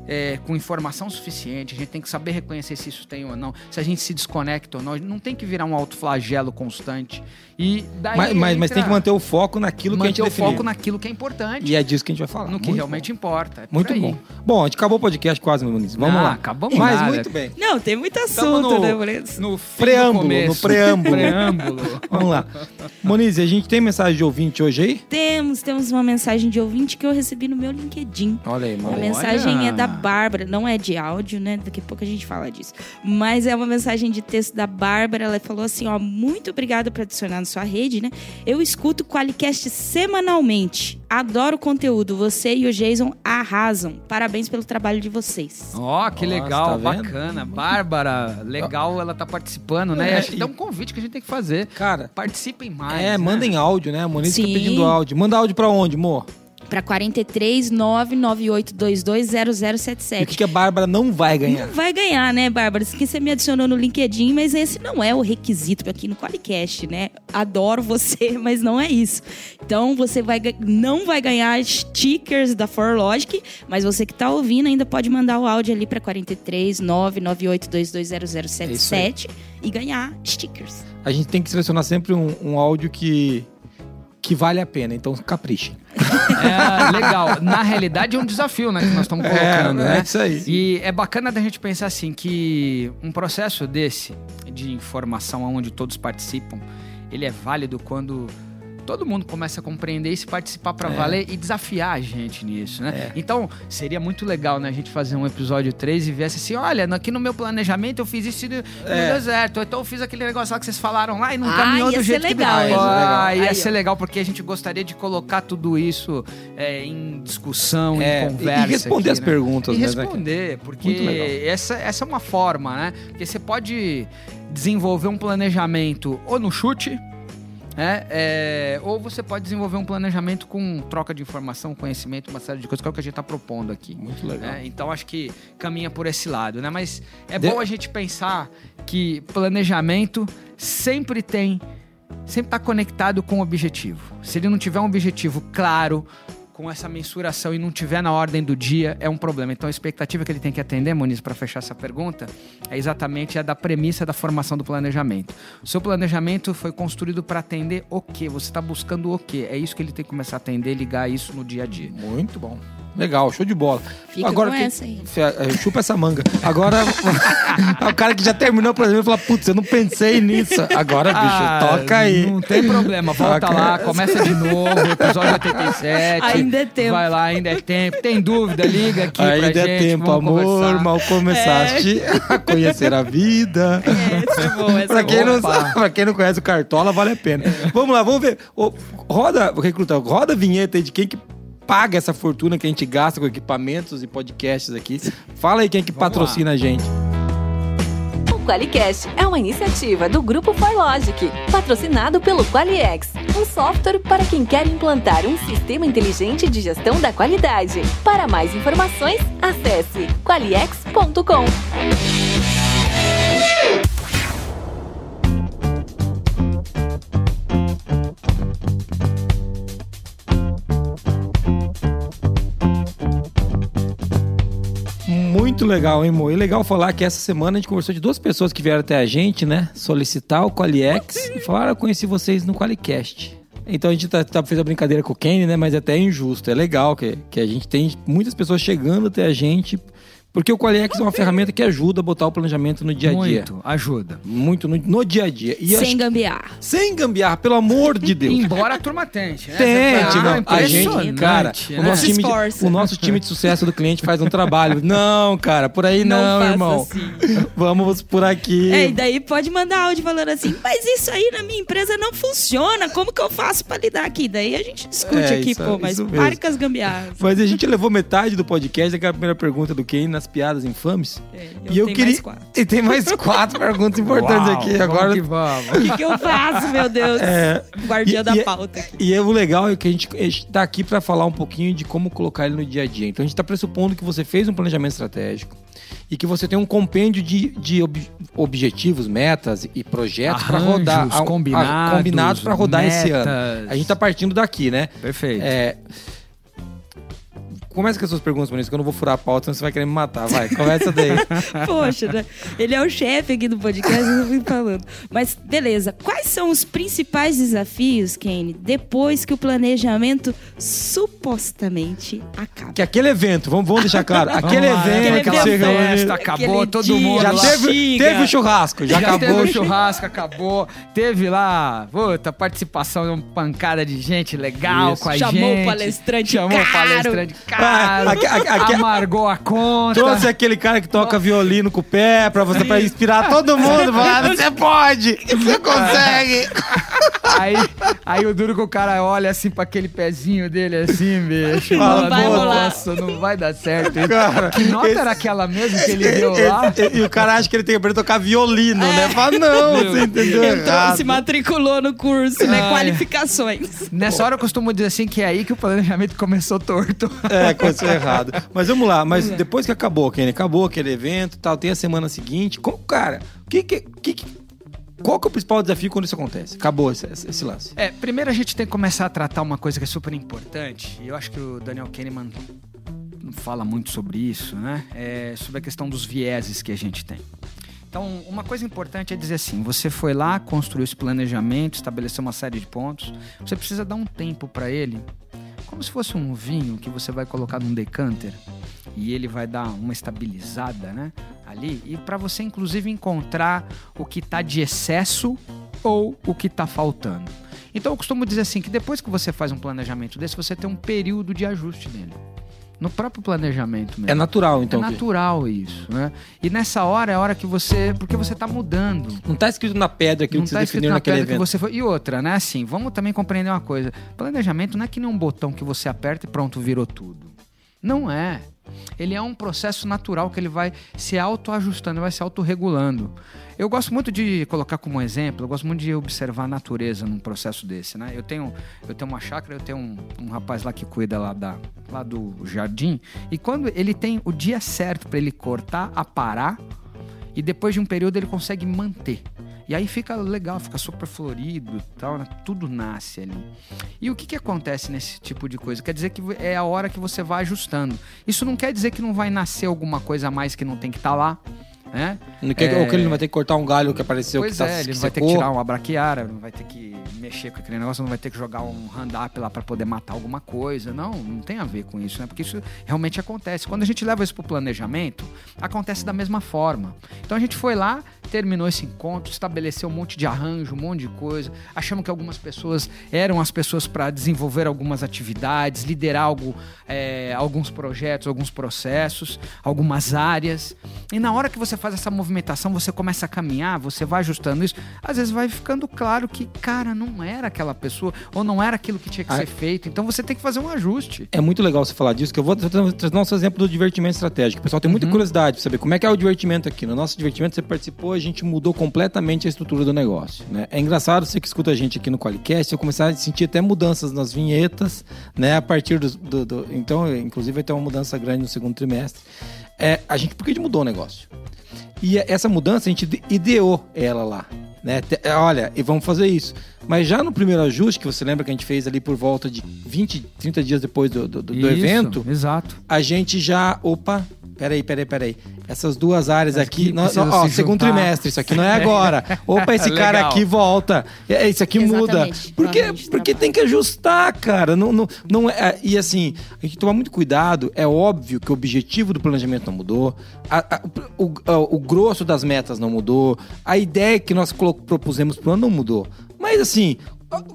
é, com informação suficiente, a gente tem que saber reconhecer se isso tem ou não, se a gente se desconecta ou não. Não tem que virar um autoflagelo constante. E daí Mas, mas, mas tem entra- que manter o foco naquilo que a gente manter o foco naquilo que é importante, E é disso que a gente vai falar. no que Muito realmente bom. importa. É Muito aí. bom. Bom, a gente acabou o podcast quase, meu Muniz. Vamos Ah, lá. acabamos Mas nada. muito bem. Não, tem muito assunto, no- né? No fim Preâmbulo, no preâmbulo. preâmbulo. *laughs* Vamos lá. Moniz, a gente tem mensagem de ouvinte hoje aí? Temos, temos uma mensagem de ouvinte que eu recebi no meu LinkedIn. Olha aí, A mano. mensagem é da Olha. Bárbara, não é de áudio, né? Daqui a pouco a gente fala disso. Mas é uma mensagem de texto da Bárbara. Ela falou assim: ó, muito obrigada por adicionar na sua rede, né? Eu escuto o Qualicast semanalmente. Adoro o conteúdo. Você e o Jason arrasam. Parabéns pelo trabalho de vocês. Ó, que Nossa, legal, tá bacana. Bárbara, legal ela tá participando, né? É, Acho que e- é um convite que a gente tem que fazer. Cara, Participem mais. é, né? mandem áudio, né? A Moniz tá pedindo áudio. Manda áudio pra onde, amor? Para 43 99822 E o 0077. que, que a Bárbara não vai ganhar? Não vai ganhar, né, Bárbara? Isso que você me adicionou no LinkedIn, mas esse não é o requisito aqui no Qualicast, né? Adoro você, *laughs* mas não é isso. Então você vai, não vai ganhar stickers da ForLogic, mas você que tá ouvindo ainda pode mandar o áudio ali para 43 99822 0077 e ganhar stickers. A gente tem que selecionar sempre um, um áudio que, que vale a pena, então capriche. É, legal. Na realidade, é um desafio, né? Que nós estamos colocando, É, né? é isso aí. E é bacana da gente pensar assim que um processo desse de informação onde todos participam, ele é válido quando todo mundo começa a compreender e se participar para É. valer e desafiar a gente nisso, né? É. Então, seria muito legal, né, a gente fazer um episódio 3 e viesse assim, olha, aqui no meu planejamento eu fiz isso e não É. deu certo. Ou Então eu fiz aquele negócio lá que vocês falaram lá e não Ah, caminhou do jeito legal, que ia ser Ah, legal. ia Aí, ser ó. legal porque a gente gostaria de colocar tudo isso é, em discussão, É, em e- conversa. e responder aqui, as né? perguntas, E né, responder, porque Muito legal. essa, essa é uma forma, né? Porque você pode desenvolver um planejamento ou no chute, né? É, ou você pode desenvolver um planejamento com troca de informação, conhecimento, uma série de coisas, que é o que a gente está propondo aqui. Muito legal. né? Então acho que caminha por esse lado, né? Mas é De- bom a gente pensar que planejamento sempre tem, sempre está conectado com o objetivo. Se ele não tiver um objetivo claro, com essa mensuração e não tiver na ordem do dia, é um problema. Então a expectativa que ele tem que atender, Moniz, para fechar essa pergunta, é exatamente a da premissa da formação do planejamento. O seu planejamento foi construído para atender o quê? Você está buscando o quê? É isso que ele tem que começar a atender, ligar isso no dia a dia. Muito bom. Legal, show de bola. Fica Agora, com que- essa aí. Eh, Chupa essa manga. Agora, *laughs* o cara que já terminou o planejamento fala, putz, eu não pensei nisso. Agora, bicho, toca aí. Ah, Não tem problema, volta Toca. lá, começa de novo, episódio 87. Ainda é tempo. Vai lá, ainda é tempo. Tem dúvida, liga aqui pra Ainda gente. é tempo, vamos amor, conversar. mal começaste a conhecer a vida. *laughs* Essa é boa, essa pra, é quem não pra quem não conhece o Cartola, vale a pena. Vamos lá, vamos ver. Ô, roda, recruta, roda a vinheta aí de quem que paga essa fortuna que a gente gasta com equipamentos e podcasts aqui. Fala aí quem que Vamos patrocina a gente. O Qualicast é uma iniciativa do Grupo ForLogic, patrocinado pelo Qualiex, um software para quem quer implantar um sistema inteligente de gestão da qualidade. Para mais informações, acesse qualiex.com. Muito legal, hein, Mo? E legal falar que essa semana a gente conversou de duas pessoas que vieram até a gente, né? Solicitar o Qualiex e falaram, "Ah, eu conheci vocês no Qualicast. Então a gente tá, tá, fez a brincadeira com o Kenny, né? Mas é até injusto. É legal que, que a gente tem muitas pessoas chegando até a gente. Porque o Qualiex é uma ferramenta que ajuda a botar o planejamento no dia a dia. Muito, ajuda. Muito no, no dia a dia. E Sem acho- gambiarra. sem gambiarra, pelo amor de Deus. Embora a turma tente, né? Tente, Ah, não. A gente, cara, né? o nosso, time de, o nosso time de sucesso do cliente faz um trabalho. *laughs* Não, cara, por aí Não não, irmão. assim. *laughs* Vamos por aqui. É, e daí pode mandar áudio falando assim, mas isso aí na minha empresa não funciona, como que eu faço pra lidar aqui? Daí a gente discute É, aqui, isso- pô, mas pare com as gambiarras. Mas a gente levou metade do podcast daquela primeira pergunta do Ken nas piadas infames. É, e eu tenho queria. *laughs* E tem mais quatro perguntas importantes Uau, aqui. Agora. que vamos. O que, que eu faço, meu Deus? É, Guardiã e- da e- pauta aqui. E é o legal é que a gente, a gente tá aqui para falar um pouquinho de como colocar ele no dia a dia. Então a gente tá pressupondo que você fez um planejamento estratégico e que você tem um compêndio de, de ob- objetivos, metas e projetos para rodar. a- a- combinados, combinados para rodar esse ano. metas. A gente tá partindo daqui, né? Perfeito. É. Começa com as suas perguntas, Maurício, que eu não vou furar a pauta, senão você vai querer me matar. Vai, começa daí. *laughs* Poxa, né? Ele é o chefe aqui do podcast, eu fui falando. Mas, beleza. Quais são os principais desafios, Kenny, depois que o planejamento supostamente acaba? que aquele evento, vamos, vamos deixar claro, *laughs* aquele Vamos lá, evento que você evento. festa, acabou, todo dia mundo já lá. teve, teve o churrasco, já, Já, acabou teve o o churrasco. acabou. Teve lá, puta, participação de uma pancada de gente legal Isso. com a Chamou gente. o palestrante Chamou o caro. palestrante caro. Aque- aque- amargou a conta. Trouxe aquele cara que toca violino com o pé pra você pra inspirar todo mundo. Falar, você pode, você consegue. *laughs* Aí, aí o duro que o cara olha assim pra aquele pezinho dele assim, bicho. Não fala, vai rolar. Nossa, não vai dar certo. Cara, que nota esse- era aquela mesmo que ele deu lá? E, e o cara acha que ele tem que aprender a tocar violino, né? Fala, não, você entendeu Entrou, errado. se matriculou no curso, né? Ai. Qualificações. Nessa hora eu costumo dizer assim que é aí que o planejamento começou torto. É, começou *laughs* errado. Mas vamos lá, mas depois que acabou, Kenny, acabou aquele evento e tal, tem a semana seguinte. Como, cara, o que que, que que- Qual que é o principal desafio quando isso acontece? Acabou esse, esse lance. É, primeiro a gente tem que começar a tratar uma coisa que é super importante, e eu acho que o Daniel Kahneman fala muito sobre isso, né? É sobre a questão dos vieses que a gente tem. Então, uma coisa importante é dizer assim: você foi lá, construiu esse planejamento, estabeleceu uma série de pontos, você precisa dar um tempo para ele, como se fosse um vinho que você vai colocar num decanter e ele vai dar uma estabilizada, né? Ali, e para você inclusive encontrar o que está de excesso ou o que está faltando. Então eu costumo dizer assim que depois que você faz um planejamento desse, você tem um período de ajuste nele. No próprio planejamento mesmo. É natural, então. É natural isso, né? E nessa hora é a hora que você. Porque você tá mudando. Não tá escrito na pedra aquilo não que você tá escrito definiu na naquele pedra que evento. você foi. E outra, né? Assim, vamos também compreender uma coisa. Planejamento não é que nem um botão que você aperta e pronto, virou tudo. Não é. Ele é um processo natural que ele vai se autoajustando, vai se autorregulando. Eu gosto muito de colocar como exemplo, eu gosto muito de observar a natureza num processo desse, né? Eu tenho, eu tenho uma chácara, eu tenho um, um rapaz lá que cuida lá, da, lá do jardim, e quando ele tem o dia certo para ele cortar, aparar, e depois de um período ele consegue manter. E aí fica legal, fica super florido tal, né? tudo nasce ali. E o que, que acontece nesse tipo de coisa? Quer dizer que é a hora que você vai ajustando. Isso não quer dizer que não vai nascer alguma coisa a mais que não tem que estar lá. Né? Não quer- Ou que ele não vai ter que cortar um galho que apareceu Pois que tá é, ele que não vai ter que tirar uma braquiária, não vai ter que mexer com aquele negócio, não vai ter que jogar um hand-up lá para poder matar alguma coisa. Não, não tem a ver com isso, né? Porque isso realmente acontece. Quando a gente leva isso pro planejamento, acontece da mesma forma. Então a gente foi lá, terminou esse encontro, estabeleceu um monte de arranjo, um monte de coisa. Achamos que algumas pessoas eram as pessoas para desenvolver algumas atividades, liderar algo, é, alguns projetos, alguns processos, algumas áreas. E na hora que você faz essa movimentação, você começa a caminhar, você vai ajustando isso, às vezes vai ficando claro que, cara, não era aquela pessoa, ou não era aquilo que tinha que Ah. ser feito. Então você tem que fazer um ajuste. É muito legal você falar disso, que eu vou tra- trazer nosso exemplo do divertimento estratégico. O pessoal tem muita curiosidade pra saber como é que é o divertimento aqui. No nosso divertimento, você participou, a gente mudou completamente a estrutura do negócio. Né? É engraçado você que escuta a gente aqui no Qualicast, eu começar a sentir até mudanças nas vinhetas, né? A partir do. do- do- então, inclusive, vai ter uma mudança grande no segundo trimestre. É, a gente, porque a gente mudou o negócio. E essa mudança, a gente ide- ideou ela lá. Né? É, Olha, e vamos fazer isso. Mas já no primeiro ajuste, que você lembra que a gente fez ali por volta de 20, 30 dias depois do, do, do Isso, evento, Exato. a gente já. Opa, peraí, peraí, peraí. Essas duas áreas Mas aqui. Não, ó, se segundo juntar. trimestre, isso aqui não é *laughs* agora. Opa, esse cara aqui volta. É, Isso aqui muda. Exatamente. Porque, Realmente porque trabalho. tem que ajustar, cara. Não, não, não é, e assim, a gente tem que tomar muito cuidado. É óbvio que o objetivo do planejamento não mudou. a- a- o, o- o grosso das metas não mudou. A ideia que nós propusemos pro ano não mudou. Mas assim.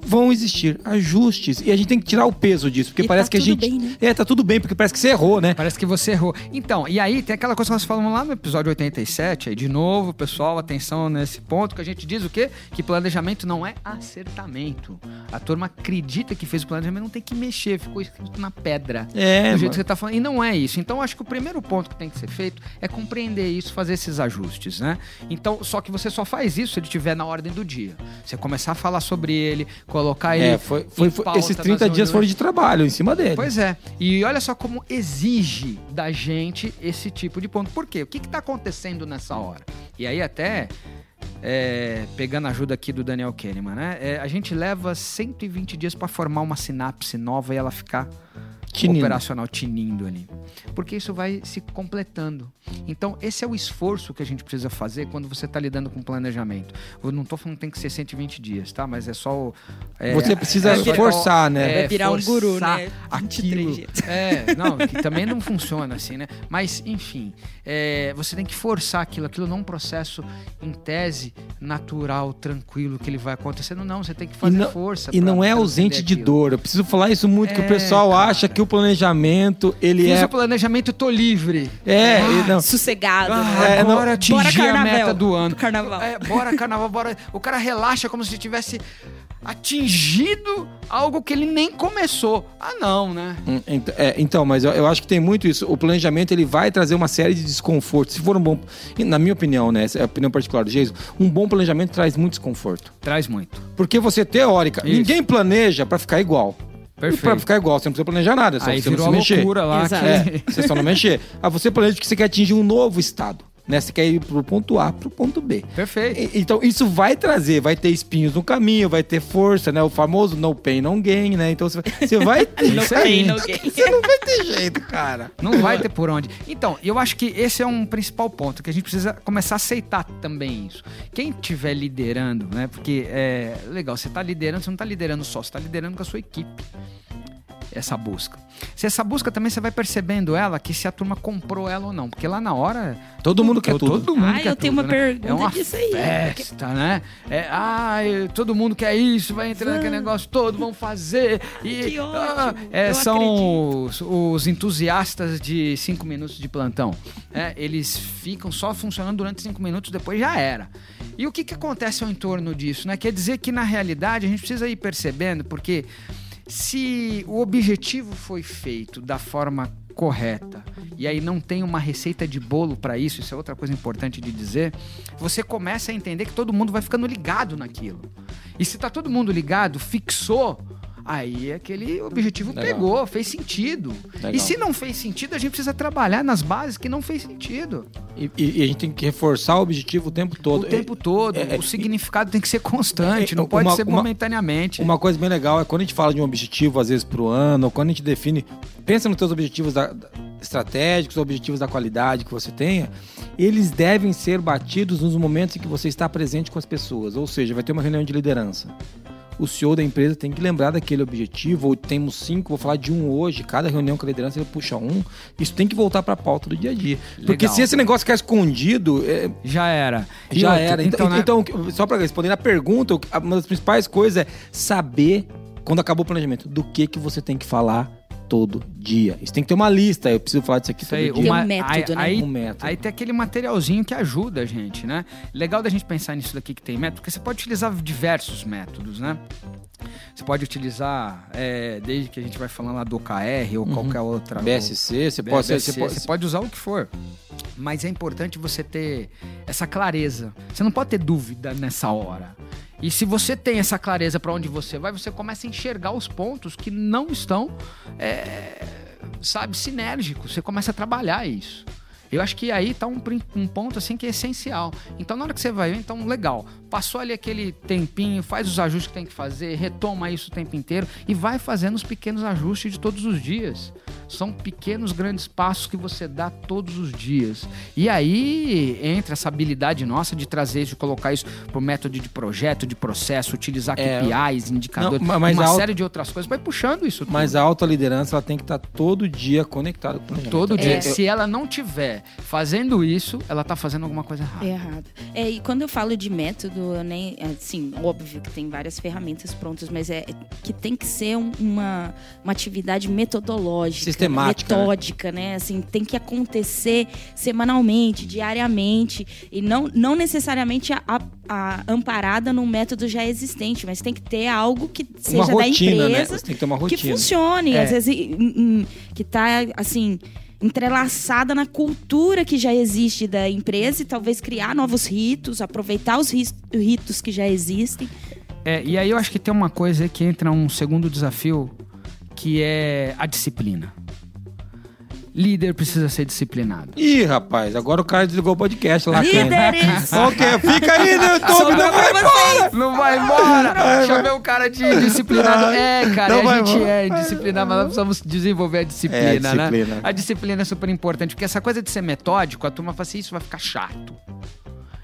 Vão existir ajustes e a gente tem que tirar o peso disso, porque E parece tá que a gente. bem, né? É, tá tudo bem, porque parece que você errou, né? Parece que você errou. Então, e aí tem aquela coisa que nós falamos lá no episódio 87, aí de novo, pessoal, atenção nesse ponto, que a gente diz o quê? Que planejamento não é acertamento. A turma acredita que fez o planejamento, não tem que mexer, ficou escrito na pedra. É, do jeito que você tá falando. E não é isso. Então, acho que o primeiro ponto que tem que ser feito é compreender isso, fazer esses ajustes, né? Então, só que você só faz isso se ele estiver na ordem do dia. Você começar a falar sobre ele, colocar ele. É, foi, foi, esses nas 30 dias foram de trabalho em cima dele. Pois é. E olha só como exige da gente esse tipo de ponto. Por quê? O que está acontecendo nessa hora? E aí até é, pegando a ajuda aqui do Daniel Kahneman, né? É, a gente leva 120 dias para formar uma sinapse nova e ela ficar Tinindo. operacional tinindo ali. Porque isso vai se completando. Então, esse é o esforço que a gente precisa fazer quando você está lidando com planejamento. Eu não estou falando que tem que ser 120 dias, tá? Mas é só o. é, Você precisa é forçar, né? Vai virar um guru, né? 23 Aquilo. dias. É, não, que também não funciona assim, né? Mas, enfim, é, você tem que forçar aquilo. Aquilo não é um processo, em tese, natural, tranquilo, que ele vai acontecendo. Não, você tem que E fazer não, força. e não é ausente de aquilo. dor. Eu preciso falar isso muito, que o É, pessoal cara. acha que o planejamento, ele Fiz é... o planejamento, eu tô livre. É, e não... Sossegado. Ah, né? É, não- agora atingi Bora a meta do ano. Carnaval. É, bora carnaval, bora. O cara relaxa como se tivesse atingido algo que ele nem começou. Ah, não, né? Hum, é, então, mas eu, eu acho que tem muito isso. O planejamento ele vai trazer uma série de desconfortos. Se for um bom, na minha opinião, né, essa é a opinião particular do Jason, um bom planejamento traz muito desconforto. Traz muito. Porque você teórica, Isso. ninguém planeja pra ficar igual. Perfeito. Pra ficar igual, você não precisa planejar nada, é só Aí você não virou se a mexer. loucura lá. Exato. que- É, você só não mexer. *laughs* Ah, você planeja que você quer atingir um novo estado. Né? Você quer ir pro ponto A pro ponto B. Perfeito. E- Então, isso vai trazer, vai ter espinhos no caminho, vai ter força, né? O famoso no pain, no gain, né? Então, você vai, você vai *laughs* ter. No pain, no *laughs* gain. Você não vai ter jeito, cara. Não vai ter por onde. Então, eu acho que esse é um principal ponto, que a gente precisa começar a aceitar também isso. Quem estiver liderando, né? Porque é legal, você está liderando, você não está liderando só, você está liderando com a sua equipe. Essa busca. Se essa busca também você vai percebendo ela, que se a turma comprou ela ou não. Porque lá na hora. Todo mundo quer tudo. Todo mundo Ah, quer eu tenho tudo, uma né? pergunta é uma disso aí. Festa, né? É, ai, todo mundo quer isso, vai entrar naquele negócio todo, vão fazer. E, Que ótimo, ah, é, eu são os, os entusiastas de cinco minutos de plantão. É, eles ficam só funcionando durante cinco minutos, depois já era. E o que, que acontece ao entorno disso? Né? Quer dizer que, na realidade, a gente precisa ir percebendo, porque se o objetivo foi feito da forma correta e aí não tem uma receita de bolo para isso, isso é outra coisa importante de dizer, você começa a entender que todo mundo vai ficando ligado naquilo. E se tá todo mundo ligado, fixou, aí aquele objetivo Legal. pegou, fez sentido. Legal. E se não fez sentido, a gente precisa trabalhar nas bases que não fez sentido. E, e- e a gente tem que reforçar o objetivo o tempo todo. o tempo todo, é- é- o significado tem que ser constante, é- não pode uma- ser uma- momentaneamente. Uma coisa bem legal é quando a gente fala de um objetivo, às vezes, pro ano, ou quando a gente define, pensa nos teus objetivos da- da- estratégicos, objetivos da qualidade que você tenha, eles devem ser batidos nos momentos em que você está presente com as pessoas. Ou seja, vai ter uma reunião de liderança. O CEO da empresa tem que lembrar daquele objetivo, ou temos cinco, vou falar de um hoje, cada reunião com a liderança ele puxa um. Isso tem que voltar para a pauta do dia a dia. Porque Legal. se esse negócio ficar escondido, é, Já era. Já outra, era. Então, né? então, só para responder a pergunta, uma das principais coisas é saber, quando acabou o planejamento, do que, que você tem que falar todo dia. Isso tem que ter uma lista. Eu preciso falar disso aqui Isso todo aí, dia. Tem um uma, método, aí, né? aí, Um método. aí tem aquele materialzinho que ajuda a gente, né? Legal da gente pensar nisso daqui que tem método, porque você pode utilizar diversos métodos, né? Você pode utilizar, é, desde que a gente vai falando lá do OKR ou qualquer outra. BSC, você pode, BSC, você pode, você pode usar o que for. Mas é importante você ter essa clareza. Você não pode ter dúvida nessa hora. E se você tem essa clareza para onde você vai, você começa a enxergar os pontos que não estão, é, sabe, sinérgicos. Você começa a trabalhar isso. Eu acho que aí tá um, um ponto assim que é essencial. Então, na hora que você vai então, legal. Passou ali aquele tempinho, faz os ajustes que tem que fazer, retoma isso o tempo inteiro e vai fazendo os pequenos ajustes de todos os dias. São pequenos, grandes passos que você dá todos os dias. E aí entra essa habilidade nossa de trazer isso, de colocar isso pro método de projeto, de processo, utilizar É. KPIs, indicadores, Não, mas uma a auto- série de outras coisas. Vai puxando isso tudo. Mas a alta liderança ela tem que estar todo dia conectada com o. Todo dia. É. Se ela não tiver fazendo isso, ela tá fazendo alguma coisa errada. É errado. É, e quando eu falo de método, eu nem. Assim, óbvio que tem várias ferramentas prontas, mas é que tem que ser um- uma, uma atividade metodológica. Sistemática, né? Metódica, né? Assim, tem que acontecer semanalmente, diariamente. E não, não necessariamente a, a- amparada num método já existente, mas tem que ter algo que seja uma rotina, da né? empresa tem que ter uma que rotina. funcione, É. às vezes que tá assim entrelaçada na cultura que já existe da empresa e talvez criar novos ritos, aproveitar os ritos que já existem. É, e aí eu acho que tem uma coisa que entra um segundo desafio, que é a disciplina. Líder precisa ser disciplinado. Ih, rapaz, agora o cara desligou o podcast lá. Líderes! *laughs* Ok, fica aí no YouTube, não vai embora. Não vai embora! Chamei o cara de disciplinado. É, cara, Não a gente embora. é disciplinado, mas nós precisamos desenvolver a disciplina, É, a disciplina. né? A disciplina é super importante, porque essa coisa de ser metódico, a turma fala assim, isso vai ficar chato.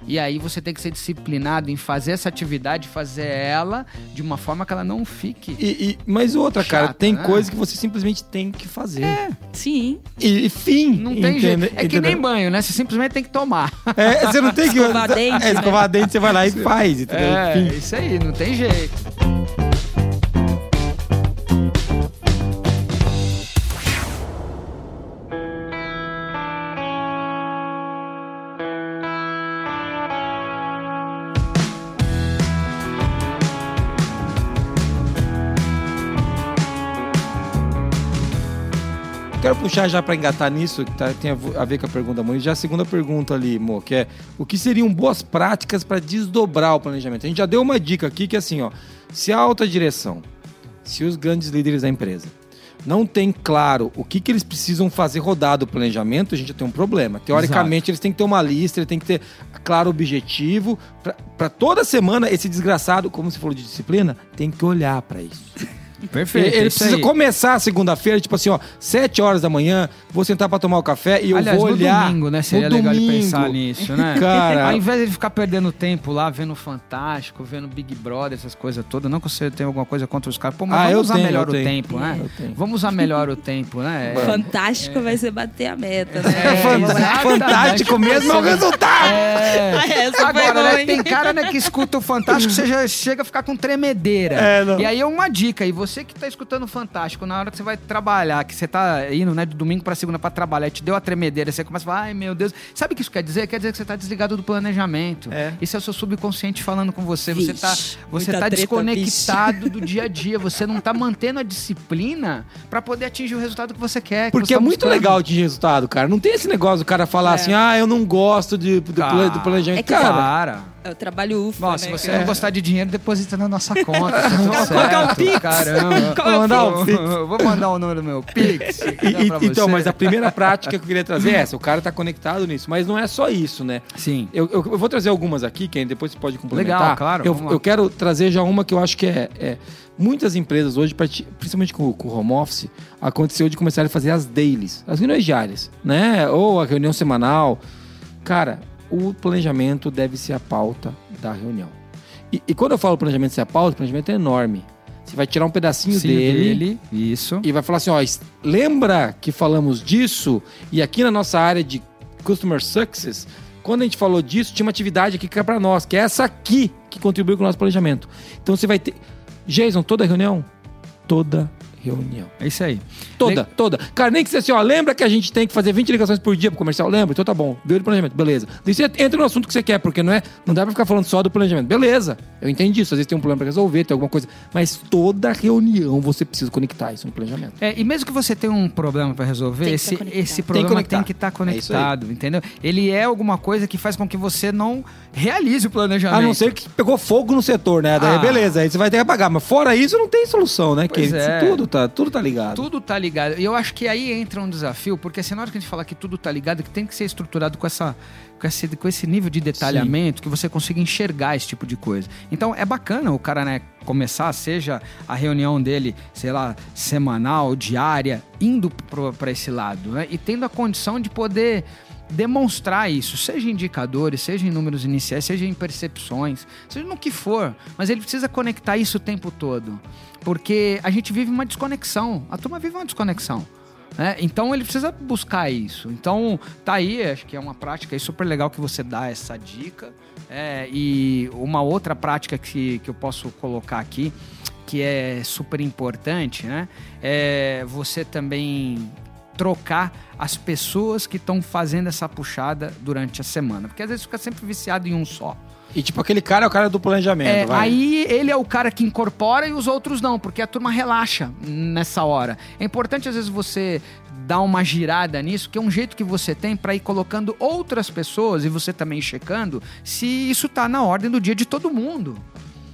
E aí você tem que ser disciplinado em fazer essa atividade, fazer ela de uma forma que ela não fique. E, e- mas outra, cara, Chato, tem né? coisa que você simplesmente tem que fazer. Sim. E, e fim. Não tem entende- jeito. É que entendeu? nem banho, né? Você simplesmente tem que tomar. É, você não tem que. Escovar dente, é, né? escovar dente, você vai lá e faz, entendeu? É, Fim. isso aí, não tem jeito. Puxar já para engatar nisso, que tá- tem a, ver com a pergunta da Moniz, já a segunda pergunta ali, Mo, que é o que seriam boas práticas para desdobrar o planejamento? A gente já deu uma dica aqui que é assim, ó, se a alta direção, se os grandes líderes da empresa não tem claro o que, que eles precisam fazer rodado o planejamento, a gente já tem um problema. Teoricamente, eles têm que ter uma lista, eles têm que ter claro objetivo. Para toda semana, esse desgraçado, como você falou de disciplina, tem que olhar para isso. Perfeito. Ele, precisa aí. começar a segunda-feira, tipo assim, ó, 7 horas da manhã, vou sentar pra tomar o café e eu Aliás, vou no olhar. domingo, né? Seria no legal de domingo. pensar nisso, né? *laughs* Cara, Ao invés de ficar perdendo tempo lá, vendo Fantástico, vendo Big Brother, essas coisas todas, não que você tenha alguma coisa contra os caras. Pô, mas Ah, eu vamos usar tenho, melhor o tenho. tempo, né? *laughs* Vamos usar melhor o tempo, né? *laughs* É, Fantástico vai ser bater a meta, né? é exatamente. fantástico mesmo é o resultado. É. Foi Agora, né, tem cara né, que escuta o Fantástico, você já chega a ficar com tremedeira. É, não. E aí é uma dica, e você que tá escutando Fantástico, na hora que você vai trabalhar, que você tá indo, né, de domingo pra segunda pra trabalhar, te deu a tremedeira, você começa a falar, ai meu Deus. Sabe o que isso quer dizer? Quer dizer que você tá desligado do planejamento. É. Isso é o seu subconsciente falando com você. Você Vixe, tá, você tá treta, desconectado do dia a dia. Você não tá mantendo a disciplina pra poder atingir o resultado que você quer. que Porque você é tá muito buscando. legal de resultado, cara. Não tem esse negócio do cara falar É. assim, ah, eu não gosto de, do, Cara, do planejamento. é que cara, Cara. É o trabalho UFA, Bom, né? se você cara? não gostar de dinheiro, deposita na nossa conta. *laughs* Tá é o Pix? Caramba. É o Vou mandar um Pix? Vou mandar o número do meu Pix. *laughs* E- então, mas a primeira prática que eu queria trazer é essa. O cara tá conectado nisso. Mas não é só isso, né? Sim. Eu, eu- eu vou trazer algumas aqui, que depois você pode complementar. Legal, claro, Eu, eu quero trazer já uma que eu acho que é. é- muitas empresas hoje, principalmente com, com o home office, aconteceu de começar a fazer as dailies, as reuniões diárias, né? Ou a reunião semanal. Cara, o planejamento deve ser a pauta da reunião. E, e quando eu falo planejamento ser a pauta, o planejamento é enorme. Você vai tirar um pedacinho Sim, dele, Isso. e vai falar assim, ó, lembra que falamos disso? E aqui na nossa área de Customer Success, quando a gente falou disso, tinha uma atividade aqui que é para nós, que é essa aqui, que contribuiu com o nosso planejamento. Então você vai ter... Jason, toda reunião? Toda reunião. É isso aí. Toda, Le- toda. Cara, nem que você assim, ó, lembra que a gente tem que fazer 20 ligações por dia pro comercial? Lembra? Então tá bom. Veio do planejamento, beleza. Daí você entra no assunto que você quer, porque não é, não dá pra ficar falando só do planejamento. Beleza. Eu entendi isso. Às vezes tem um problema pra resolver, tem alguma coisa. Mas toda reunião você precisa conectar isso no planejamento. É, e mesmo que você tenha um problema para resolver, esse, tá conectado. esse problema tem que estar É isso aí. conectado, entendeu? Ele é alguma coisa que faz com que você não realize o planejamento. A não ser que pegou fogo no setor, né? Daí Ah. beleza, aí você vai ter que apagar. Mas fora isso, não tem solução, né? Pois Que é. tudo, tá, tudo tá ligado. Tudo tá ligado. E eu acho que aí entra um desafio, porque assim, na hora que a gente fala que tudo tá ligado, que tem que ser estruturado com essa. Com esse, com esse nível de detalhamento que você consiga enxergar esse tipo de coisa. Então é bacana o cara, né, começar, seja a reunião dele, sei lá, semanal, diária, indo para esse lado, né? E tendo a condição de poder demonstrar isso, seja em indicadores, seja em números iniciais, seja em percepções, seja no que for, mas ele precisa conectar isso o tempo todo, porque a gente vive uma desconexão, a turma vive uma desconexão. né? Então ele precisa buscar isso. Então tá aí, acho que é uma prática super legal que você dá essa dica. É, e uma outra prática que, que eu posso colocar aqui, que é super importante, né? É você também trocar as pessoas que estão fazendo essa puxada durante a semana. Porque às vezes fica sempre viciado em um só. E tipo, aquele cara é o cara do planejamento, É, vai. aí ele é o cara que incorpora e os outros não, porque a turma relaxa nessa hora. É importante às vezes você dar uma girada nisso, que é um jeito que você tem para ir colocando outras pessoas e você também checando se isso tá na ordem do dia de todo mundo.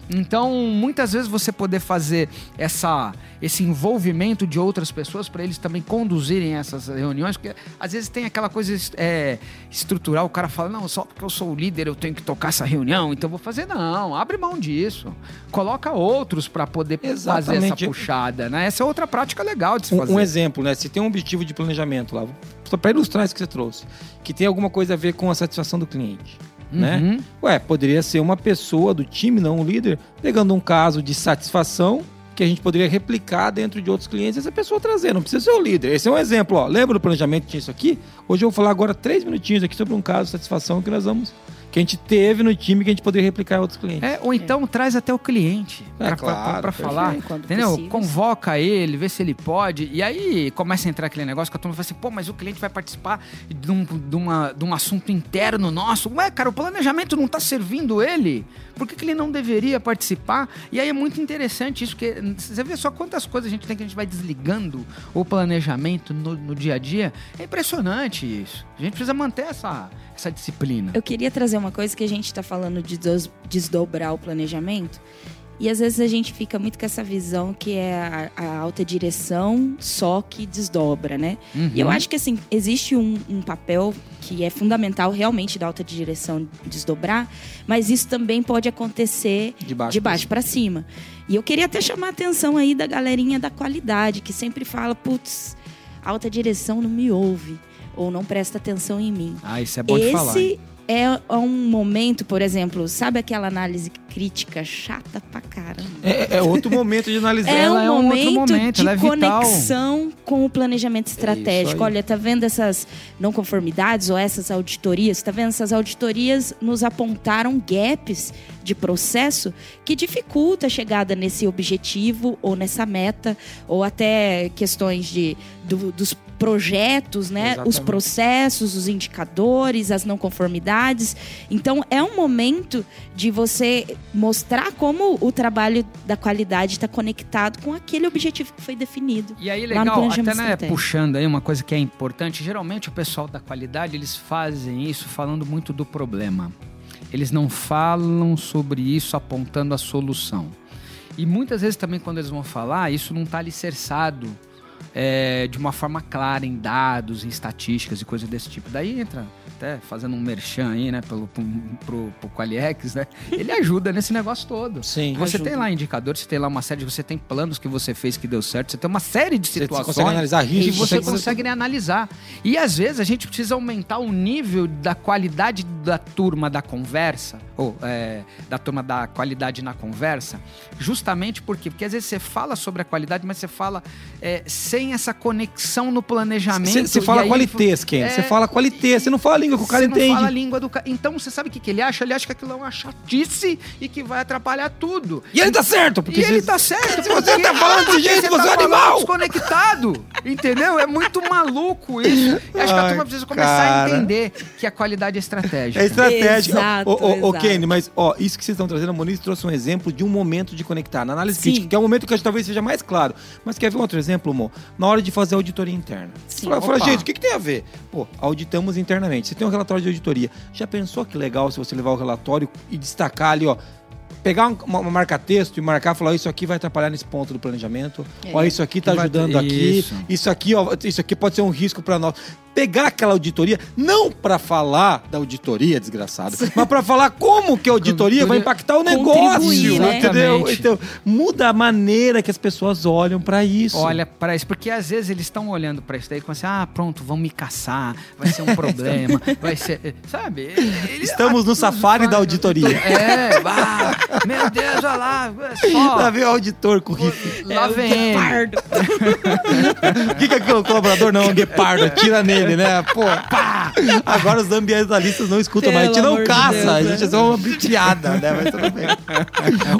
Então, muitas vezes você poder fazer essa, esse envolvimento de outras pessoas para eles também conduzirem essas reuniões, porque às vezes tem aquela coisa é, estrutural, o cara fala, não, só porque eu sou o líder eu tenho que tocar essa reunião, então eu vou fazer. Não, abre mão disso. Coloca outros para poder fazer essa Exatamente. puxada, né? Essa é outra prática legal de se fazer. Um, um exemplo, né? Se tem um objetivo de planejamento lá, só para ilustrar isso que você trouxe, que tem alguma coisa a ver com a satisfação do cliente, né? Uhum. Ué, poderia ser uma pessoa do time, não um líder, pegando um caso de satisfação que a gente poderia replicar dentro de outros clientes e essa pessoa trazer. Não precisa ser o líder. Esse é um exemplo, ó. Lembra do planejamento que tinha isso aqui? Hoje eu vou falar agora três minutinhos aqui sobre um caso de satisfação que nós vamos que a gente teve no time que a gente poderia replicar em outros clientes. É, ou então traz até o cliente É, pra, claro, falar. Quando Entendeu? possível. Convoca ele, vê se ele pode. E aí começa a entrar aquele negócio que a turma fala assim: pô, mas o cliente vai participar de um, de uma- de um assunto interno nosso. Ué, cara, o planejamento não tá servindo ele? Por que, que ele não deveria participar? E aí é muito interessante isso, porque você vê só quantas coisas a gente tem que a gente vai desligando o planejamento no, no dia a dia. É impressionante isso. A gente precisa manter essa, essa disciplina. Eu queria trazer uma coisa que a gente está falando de des- desdobrar o planejamento. E às vezes a gente fica muito com essa visão que é a, a alta direção só que desdobra, né? Uhum. E eu acho que assim, existe um, um papel que é fundamental realmente da alta direção desdobrar, mas isso também pode acontecer De baixo para cima. E eu queria até chamar a atenção aí da galerinha da qualidade, que sempre fala, putz, a alta direção não me ouve, ou não presta atenção em mim. Ah, isso é bom de falar. Esse é um momento, por exemplo, sabe aquela análise crítica chata pra caramba? É, é outro momento de analisar. É ela um é um outro momento, momento, de ela é vital. conexão com o planejamento estratégico. aí. Olha, tá vendo essas não conformidades ou essas auditorias? Tá vendo? Essas auditorias nos apontaram gaps de processo que dificulta a chegada nesse objetivo ou nessa meta, ou até questões de, do- dos projetos, né? Os Exatamente. processos, os indicadores, as não conformidades. Então, é um momento de você mostrar como o trabalho da qualidade está conectado com aquele objetivo que foi definido. E aí, Lá no legal, até né, puxando aí uma coisa que é importante, geralmente o pessoal da qualidade, eles fazem isso falando muito do problema. Eles não falam sobre isso apontando a solução. E muitas vezes também quando eles vão falar, isso não está alicerçado é, de uma forma clara em dados, em estatísticas e coisas desse tipo. Daí entra, até fazendo um merchan aí, né, pelo, pro, pro, pro Qualiex, né? Ele ajuda nesse negócio todo. Sim. Você Ajuda. tem lá indicadores, você tem lá uma série, você tem planos que você fez que deu certo, você tem uma série de Você situações consegue analisar que risco, você consegue consegue analisar. E às vezes a gente precisa aumentar o nível da qualidade da turma da conversa, ou é, da turma da qualidade na conversa, justamente por quê? Porque às vezes você fala sobre a qualidade, mas você fala é, sem essa conexão no planejamento. Você, você fala qualitês, Ken. É, Você fala qualitês. Você não fala a língua que o cara você não entende. fala a língua do cara. Então você sabe o que, que ele acha? Ele acha que aquilo é uma chatice e que vai atrapalhar tudo. E ele tá certo. Porque E ele você- tá certo. Se você tá falando desse porque *laughs* jeito, você é um tá falando animal. desconectado. Entendeu? É muito maluco isso. Eu acho que a Ai, turma precisa começar a cara. entender que a qualidade é estratégica. É estratégico. Exato, ô, ô, exato. Mas ó, isso que vocês estão trazendo, a Moniz trouxe um exemplo de um momento de conectar. Na análise Sim. crítica, que é um momento que talvez seja mais claro. Mas quer ver um outro exemplo, Mo? Na hora de fazer auditoria interna. Sim. Fala, fala, gente, o que, que tem a ver? Pô, auditamos internamente. Você tem um relatório de auditoria. Já pensou que legal se você levar o relatório e destacar ali, ó. Pegar um- uma, uma marca-texto e marcar e falar, isso aqui vai atrapalhar nesse ponto do planejamento. É. Ó, isso aqui tá vai- ajudando aqui. Isso. Isso aqui, ó, isso aqui pode ser um risco para nós. Pegar aquela auditoria, não para falar da auditoria, desgraçado, mas para falar como que a auditoria vai impactar o negócio, né? entendeu? Então, muda a maneira que as pessoas olham para isso. Olha para isso, porque às vezes eles estão olhando para isso daí com assim, ah, pronto, vão me caçar, vai ser um *laughs* problema, vai ser, sabe? Ele- Estamos no safari da auditoria. *laughs* É, ah, meu Deus, olha lá, Lá só, vem o auditor com o rifle. lá É o vem ele. guepardo. O que, que é que o colaborador não? é Um guepardo, tira nele, né? Pô, pá! Agora os ambientalistas não escutam mais. A gente Pelo não caça, Deus, a gente né? é só uma briteada, né? Mas tudo bem.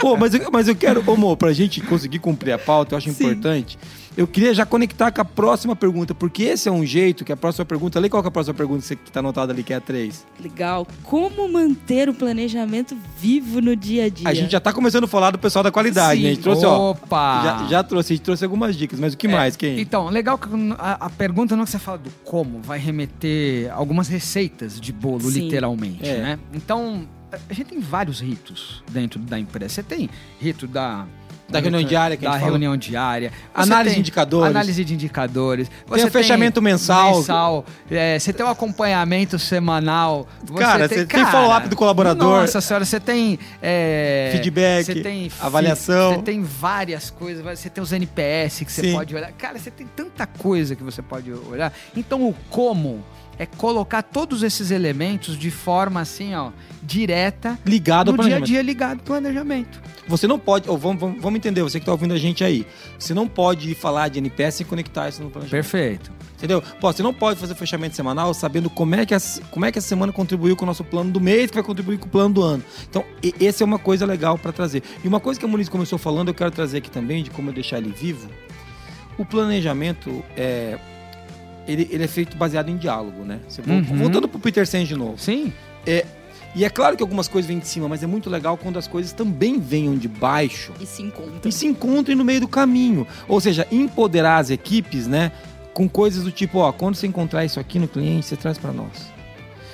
Ô, mas, eu, mas eu quero, ô, Mo, pra gente conseguir cumprir a pauta, eu acho Sim. importante. Eu queria já conectar com a próxima pergunta, porque esse é um jeito que a próxima pergunta. Lê qual que é a próxima pergunta que você- que tá anotada ali, que é a 3. Legal. Como manter o planejamento vivo no dia a dia? A gente já tá começando a falar do pessoal da qualidade, Sim. né? A gente trouxe, ó. Opa! Já, já trouxe, a gente trouxe algumas dicas, mas o que mais, quem? Então, legal que a, a pergunta não é que você fala do como, vai remeter algumas receitas de bolo, Sim. literalmente, É. né? Então, a gente tem vários ritos dentro da empresa. Você tem rito da... Da reunião diária que a da gente fala. reunião diária. Você Análise de tem indicadores. Análise de indicadores. Tem o fechamento mensal. mensal. É, você tem o acompanhamento semanal. Você Cara, você tem follow-up do colaborador. Nossa senhora, você tem... é, Feedback, você tem avaliação. Você tem várias coisas. Você tem os NPS que você Sim. pode olhar. Cara, você tem tanta coisa que você pode olhar. Então, o como é colocar todos esses elementos de forma assim, ó, direta Ligado ao no dia a dia ligado ao planejamento. Você não pode, ou vamos, vamos, vamos entender, você que está ouvindo a gente aí. Você não pode falar de NPS sem conectar isso no planejamento. Perfeito. Entendeu? Pô, você não pode fazer fechamento semanal sabendo como é, que a, como é que essa semana contribuiu com o nosso plano do mês, que vai contribuir com o plano do ano. Então, e, essa é uma coisa legal para trazer. E uma coisa que a Muniz começou falando, eu quero trazer aqui também, de como eu deixar ele vivo. O planejamento é. Ele, ele é feito baseado em diálogo, né? Você, Uhum. Voltando pro Peter Senge de novo. Sim. É, e é claro que algumas coisas vêm de cima, mas é muito legal quando as coisas também venham de baixo E se encontra. e se encontrem no meio do caminho. Ou seja, empoderar as equipes, né? Com coisas do tipo, ó, quando você encontrar isso aqui no cliente, você traz para nós.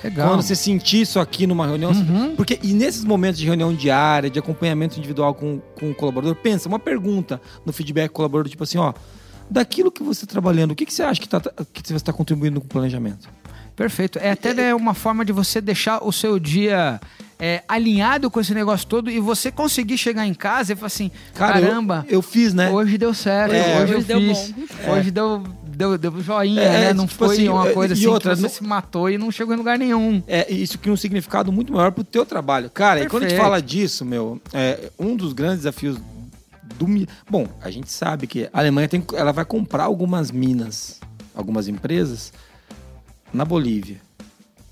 Legal. Quando você sentir isso aqui numa reunião. Uhum. Porque, e nesses momentos de reunião diária, de acompanhamento individual com, com o colaborador, pensa, uma pergunta no feedback colaborador, tipo assim, ó, daquilo que você está trabalhando, o que, que você acha que, tá, que você está contribuindo com o planejamento? Perfeito. É até né, uma forma de você deixar o seu dia é, alinhado com esse negócio todo e você conseguir chegar em casa e falar assim, Cara, eu- caramba, Eu, fiz, né? hoje deu certo, É, hoje, eu hoje deu fiz, bom. hoje deu, deu, deu joinha, É, né? Não tipo foi assim, uma é, coisa assim outra, que você não- se matou e não chegou em lugar nenhum. É, isso cria um significado muito maior pro teu trabalho. Cara, e quando a gente Perfeito. fala disso, meu, é, um dos grandes desafios do... Bom, a gente sabe que a Alemanha tem, ela vai comprar algumas minas, algumas empresas, na Bolívia.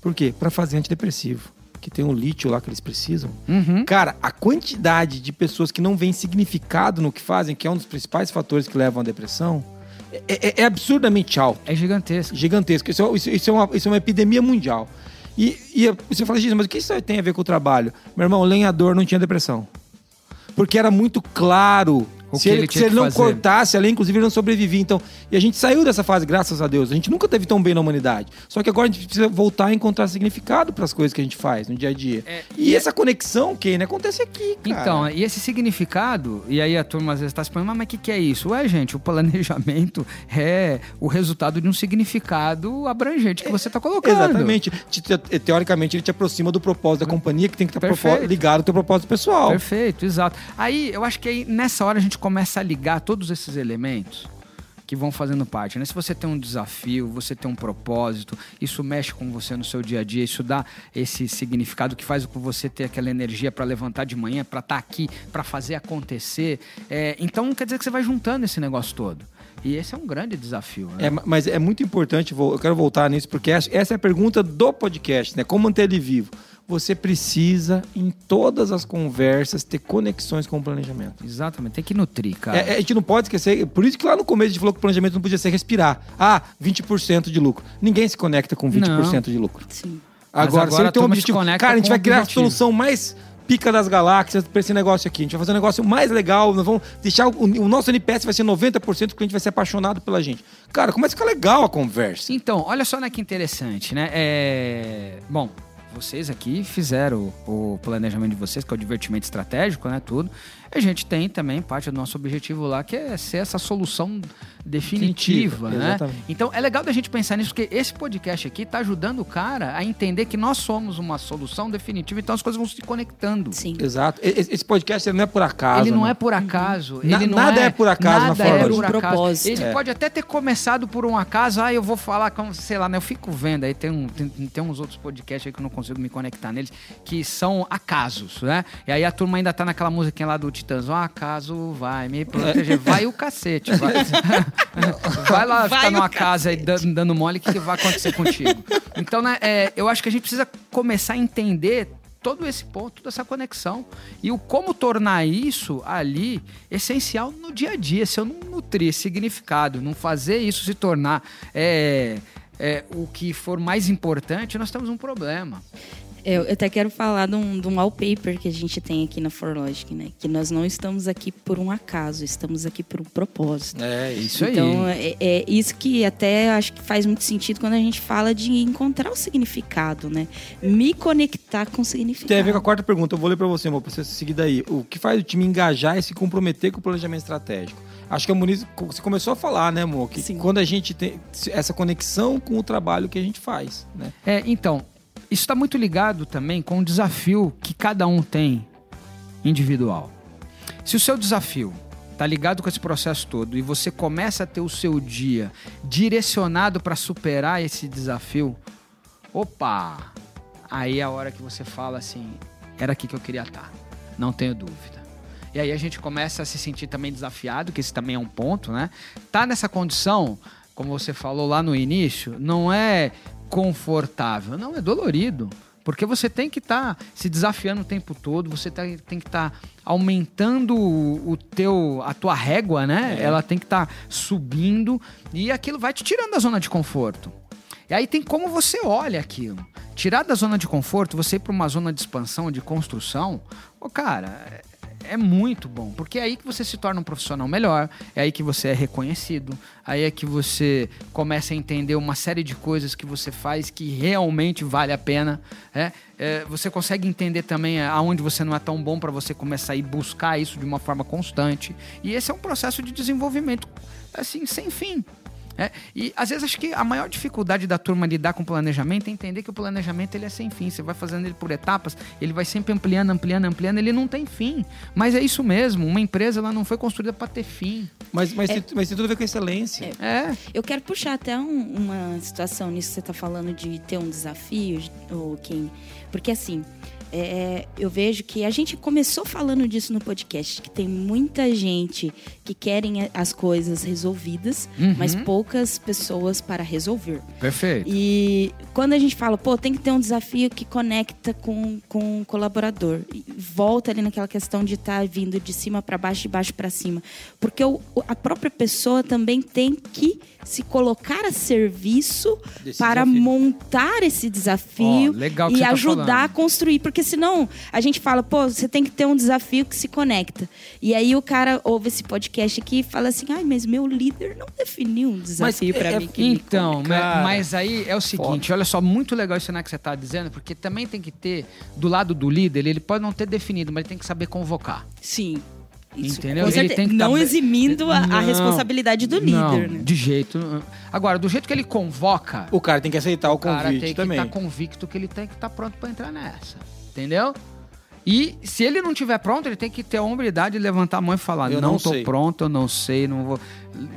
Por quê? Para fazer antidepressivo. Que tem um lítio lá que eles precisam. Uhum. Cara, a quantidade de pessoas que não veem significado no que fazem, que é um dos principais fatores que levam à depressão, é, é- é absurdamente alto É gigantesco. gigantesco. Isso, é- isso- isso é, uma, isso é uma epidemia mundial. E, e você fala, gente, mas o que isso tem a ver com o trabalho? Meu irmão, o lenhador não tinha depressão. Porque era muito claro. O se ele, ele se ele não fazer. cortasse ali, inclusive ele não sobrevivia. Então, e a gente saiu dessa fase, graças a Deus. A gente nunca teve tão bem na humanidade. Só que agora a gente precisa voltar a encontrar significado para as coisas que a gente faz no dia a dia. É, e essa conexão, Kane, acontece aqui, cara. Então, e esse significado, e aí a turma às vezes está se perguntando, mas o que, que é isso? Ué, gente, o planejamento *laughs* é o resultado de um significado abrangente que você está colocando. Exatamente. Te- te- Teoricamente, ele te aproxima do propósito da companhia, que tem que estar Perfeito. ligado ao teu propósito pessoal. Perfeito, exato. Aí eu acho que aí, nessa hora a gente começa a ligar todos esses elementos que vão fazendo parte, né? Se você tem um desafio, você tem um propósito, isso mexe com você no seu dia a dia, isso dá esse significado que faz com você ter aquela energia para levantar de manhã, para estar aqui, para fazer acontecer. É, então quer dizer que você vai juntando esse negócio todo. E esse é um grande desafio. Né? É, ma- mas é muito importante, eu quero voltar nisso, porque essa é a pergunta do podcast, né? Como manter ele vivo? Você precisa, em todas as conversas, ter conexões com o planejamento. Exatamente, tem que nutrir, cara. É, é, a gente não pode esquecer, por isso que lá no começo a gente falou que o planejamento não podia ser respirar. Ah, 20% de lucro. Ninguém se conecta com 20% de lucro. Sim. Mas Agora, agora se ele a tem um objetivo, cara, a gente vai criar a solução mais pica das galáxias para esse negócio aqui. A gente vai fazer um negócio mais legal, nós vamos deixar o, o nosso NPS vai ser 90%, o cliente vai ser apaixonado pela gente. Cara, começa a ficar legal a conversa. Então, olha só né, que interessante, né? É... Bom, vocês aqui fizeram o, planejamento de vocês, que é o divertimento estratégico, né? Tudo. A gente tem também parte do nosso objetivo lá, que é ser essa solução definitiva, Definitiva, né? exatamente. Então é legal da gente pensar nisso, porque esse podcast aqui tá ajudando o cara a entender que nós somos uma solução definitiva, então as coisas vão se conectando. Sim. Exato. Esse podcast não é por acaso. Ele não né? é por acaso. Na- ele não nada é por acaso na nada forma é de- por acaso. propósito. Ele É. pode até ter começado por um acaso. Ah, eu vou falar com, sei lá, né? Eu fico vendo aí, tem, um, tem, tem uns outros podcasts aí que eu não consigo me conectar neles, que são acasos, né? E aí a turma ainda tá naquela musiquinha lá do Titãs. Um acaso vai me proteger. Vai o cacete. Vai, *laughs* vai lá Vai ficar numa casa aí dando, dando mole, o que, que vai acontecer contigo? Então, né, é, eu acho que a gente precisa começar a entender todo esse ponto, toda essa conexão. E o como tornar isso ali essencial no dia a dia. Se eu não nutrir significado, não fazer isso se tornar é, é, o que for mais importante, nós temos um problema. Eu eu até quero falar de um, de um wallpaper que a gente tem aqui na ForLogic, né? Que nós não estamos aqui por um acaso, estamos aqui por um propósito. É, Isso então, aí. é, é isso que até acho que faz muito sentido quando a gente fala de encontrar o significado, né? Me conectar com o significado. Tem a ver com a quarta pergunta. Eu vou ler para você, amor, pra você seguir daí. O que faz o time engajar e se comprometer com o planejamento estratégico? Acho que a Muniz você começou a falar, né, amor? Que Sim. quando a gente tem essa conexão com o trabalho que a gente faz, né? É, então, isso está muito ligado também com o desafio que cada um tem individual. Se o seu desafio está ligado com esse processo todo e você começa a ter o seu dia direcionado para superar esse desafio, opa, aí é a hora que você fala assim, era aqui que eu queria estar, não tenho dúvida. E aí a gente começa a se sentir também desafiado, que esse também é um ponto, né? Tá nessa condição, como você falou lá no início, não é confortável, não, é dolorido. Porque você tem que estar se desafiando o tempo todo, você tá- tem que estar aumentando o o teu, a tua régua, né? Ela tem que estar subindo e aquilo vai te tirando da zona de conforto. E aí tem como você olha aquilo. Tirar da zona de conforto, você ir para uma zona de expansão, de construção, ô cara, é- é muito bom, porque é aí que você se torna um profissional melhor, é aí que você é reconhecido, aí é que você começa a entender uma série de coisas que você faz que realmente vale a pena. né? É, você consegue entender também aonde você não é tão bom para você começar a ir buscar isso de uma forma constante. E esse é um processo de desenvolvimento assim sem fim. É, e às vezes acho que a maior dificuldade da turma lidar com o planejamento é entender que o planejamento ele é sem fim. Você vai fazendo ele por etapas, ele vai sempre ampliando, ampliando, ampliando, ele não tem fim. Mas é isso mesmo, uma empresa ela não foi construída para ter fim. Mas, mas, tem, mas tem tudo a ver com excelência. É. Eu quero puxar até um- uma situação nisso que você está falando de ter um desafio, ou quem. Porque assim, é, eu vejo que a gente começou falando disso no podcast, que tem muita gente que querem as coisas resolvidas, mas poucas pessoas para resolver. Perfeito. E quando a gente fala, pô, tem que ter um desafio que conecta com, com o colaborador. E volta ali naquela questão de estar vindo de cima para baixo, de baixo para cima. Porque o- a própria pessoa também tem que se colocar a serviço Desse para desafio. montar esse desafio que e tá ajudar falando. a construir. Porque senão a gente fala, pô, você tem que ter um desafio que se conecta. E aí o cara ouve esse podcast aqui e fala assim, ai, mas meu líder não definiu um desafio para é- mim. que Então, Cara, ma- mas aí é o seguinte, olha só, muito legal isso né, que você está dizendo, porque também tem que ter, do lado do líder, ele pode não ter definido, mas ele tem que saber convocar. Sim. Isso, Entendeu? Ele tem que não tá- eximindo a, a Não, responsabilidade do líder, não, né? De jeito. Agora, do jeito que ele convoca, O cara tem que aceitar o o cara convite tem que também. estar convicto que ele tem que estar pronto para entrar nessa. Entendeu? E se ele não tiver pronto, ele tem que ter a hombridade de levantar a mão e falar: Eu não, não tô sei." pronto, eu não sei, não vou.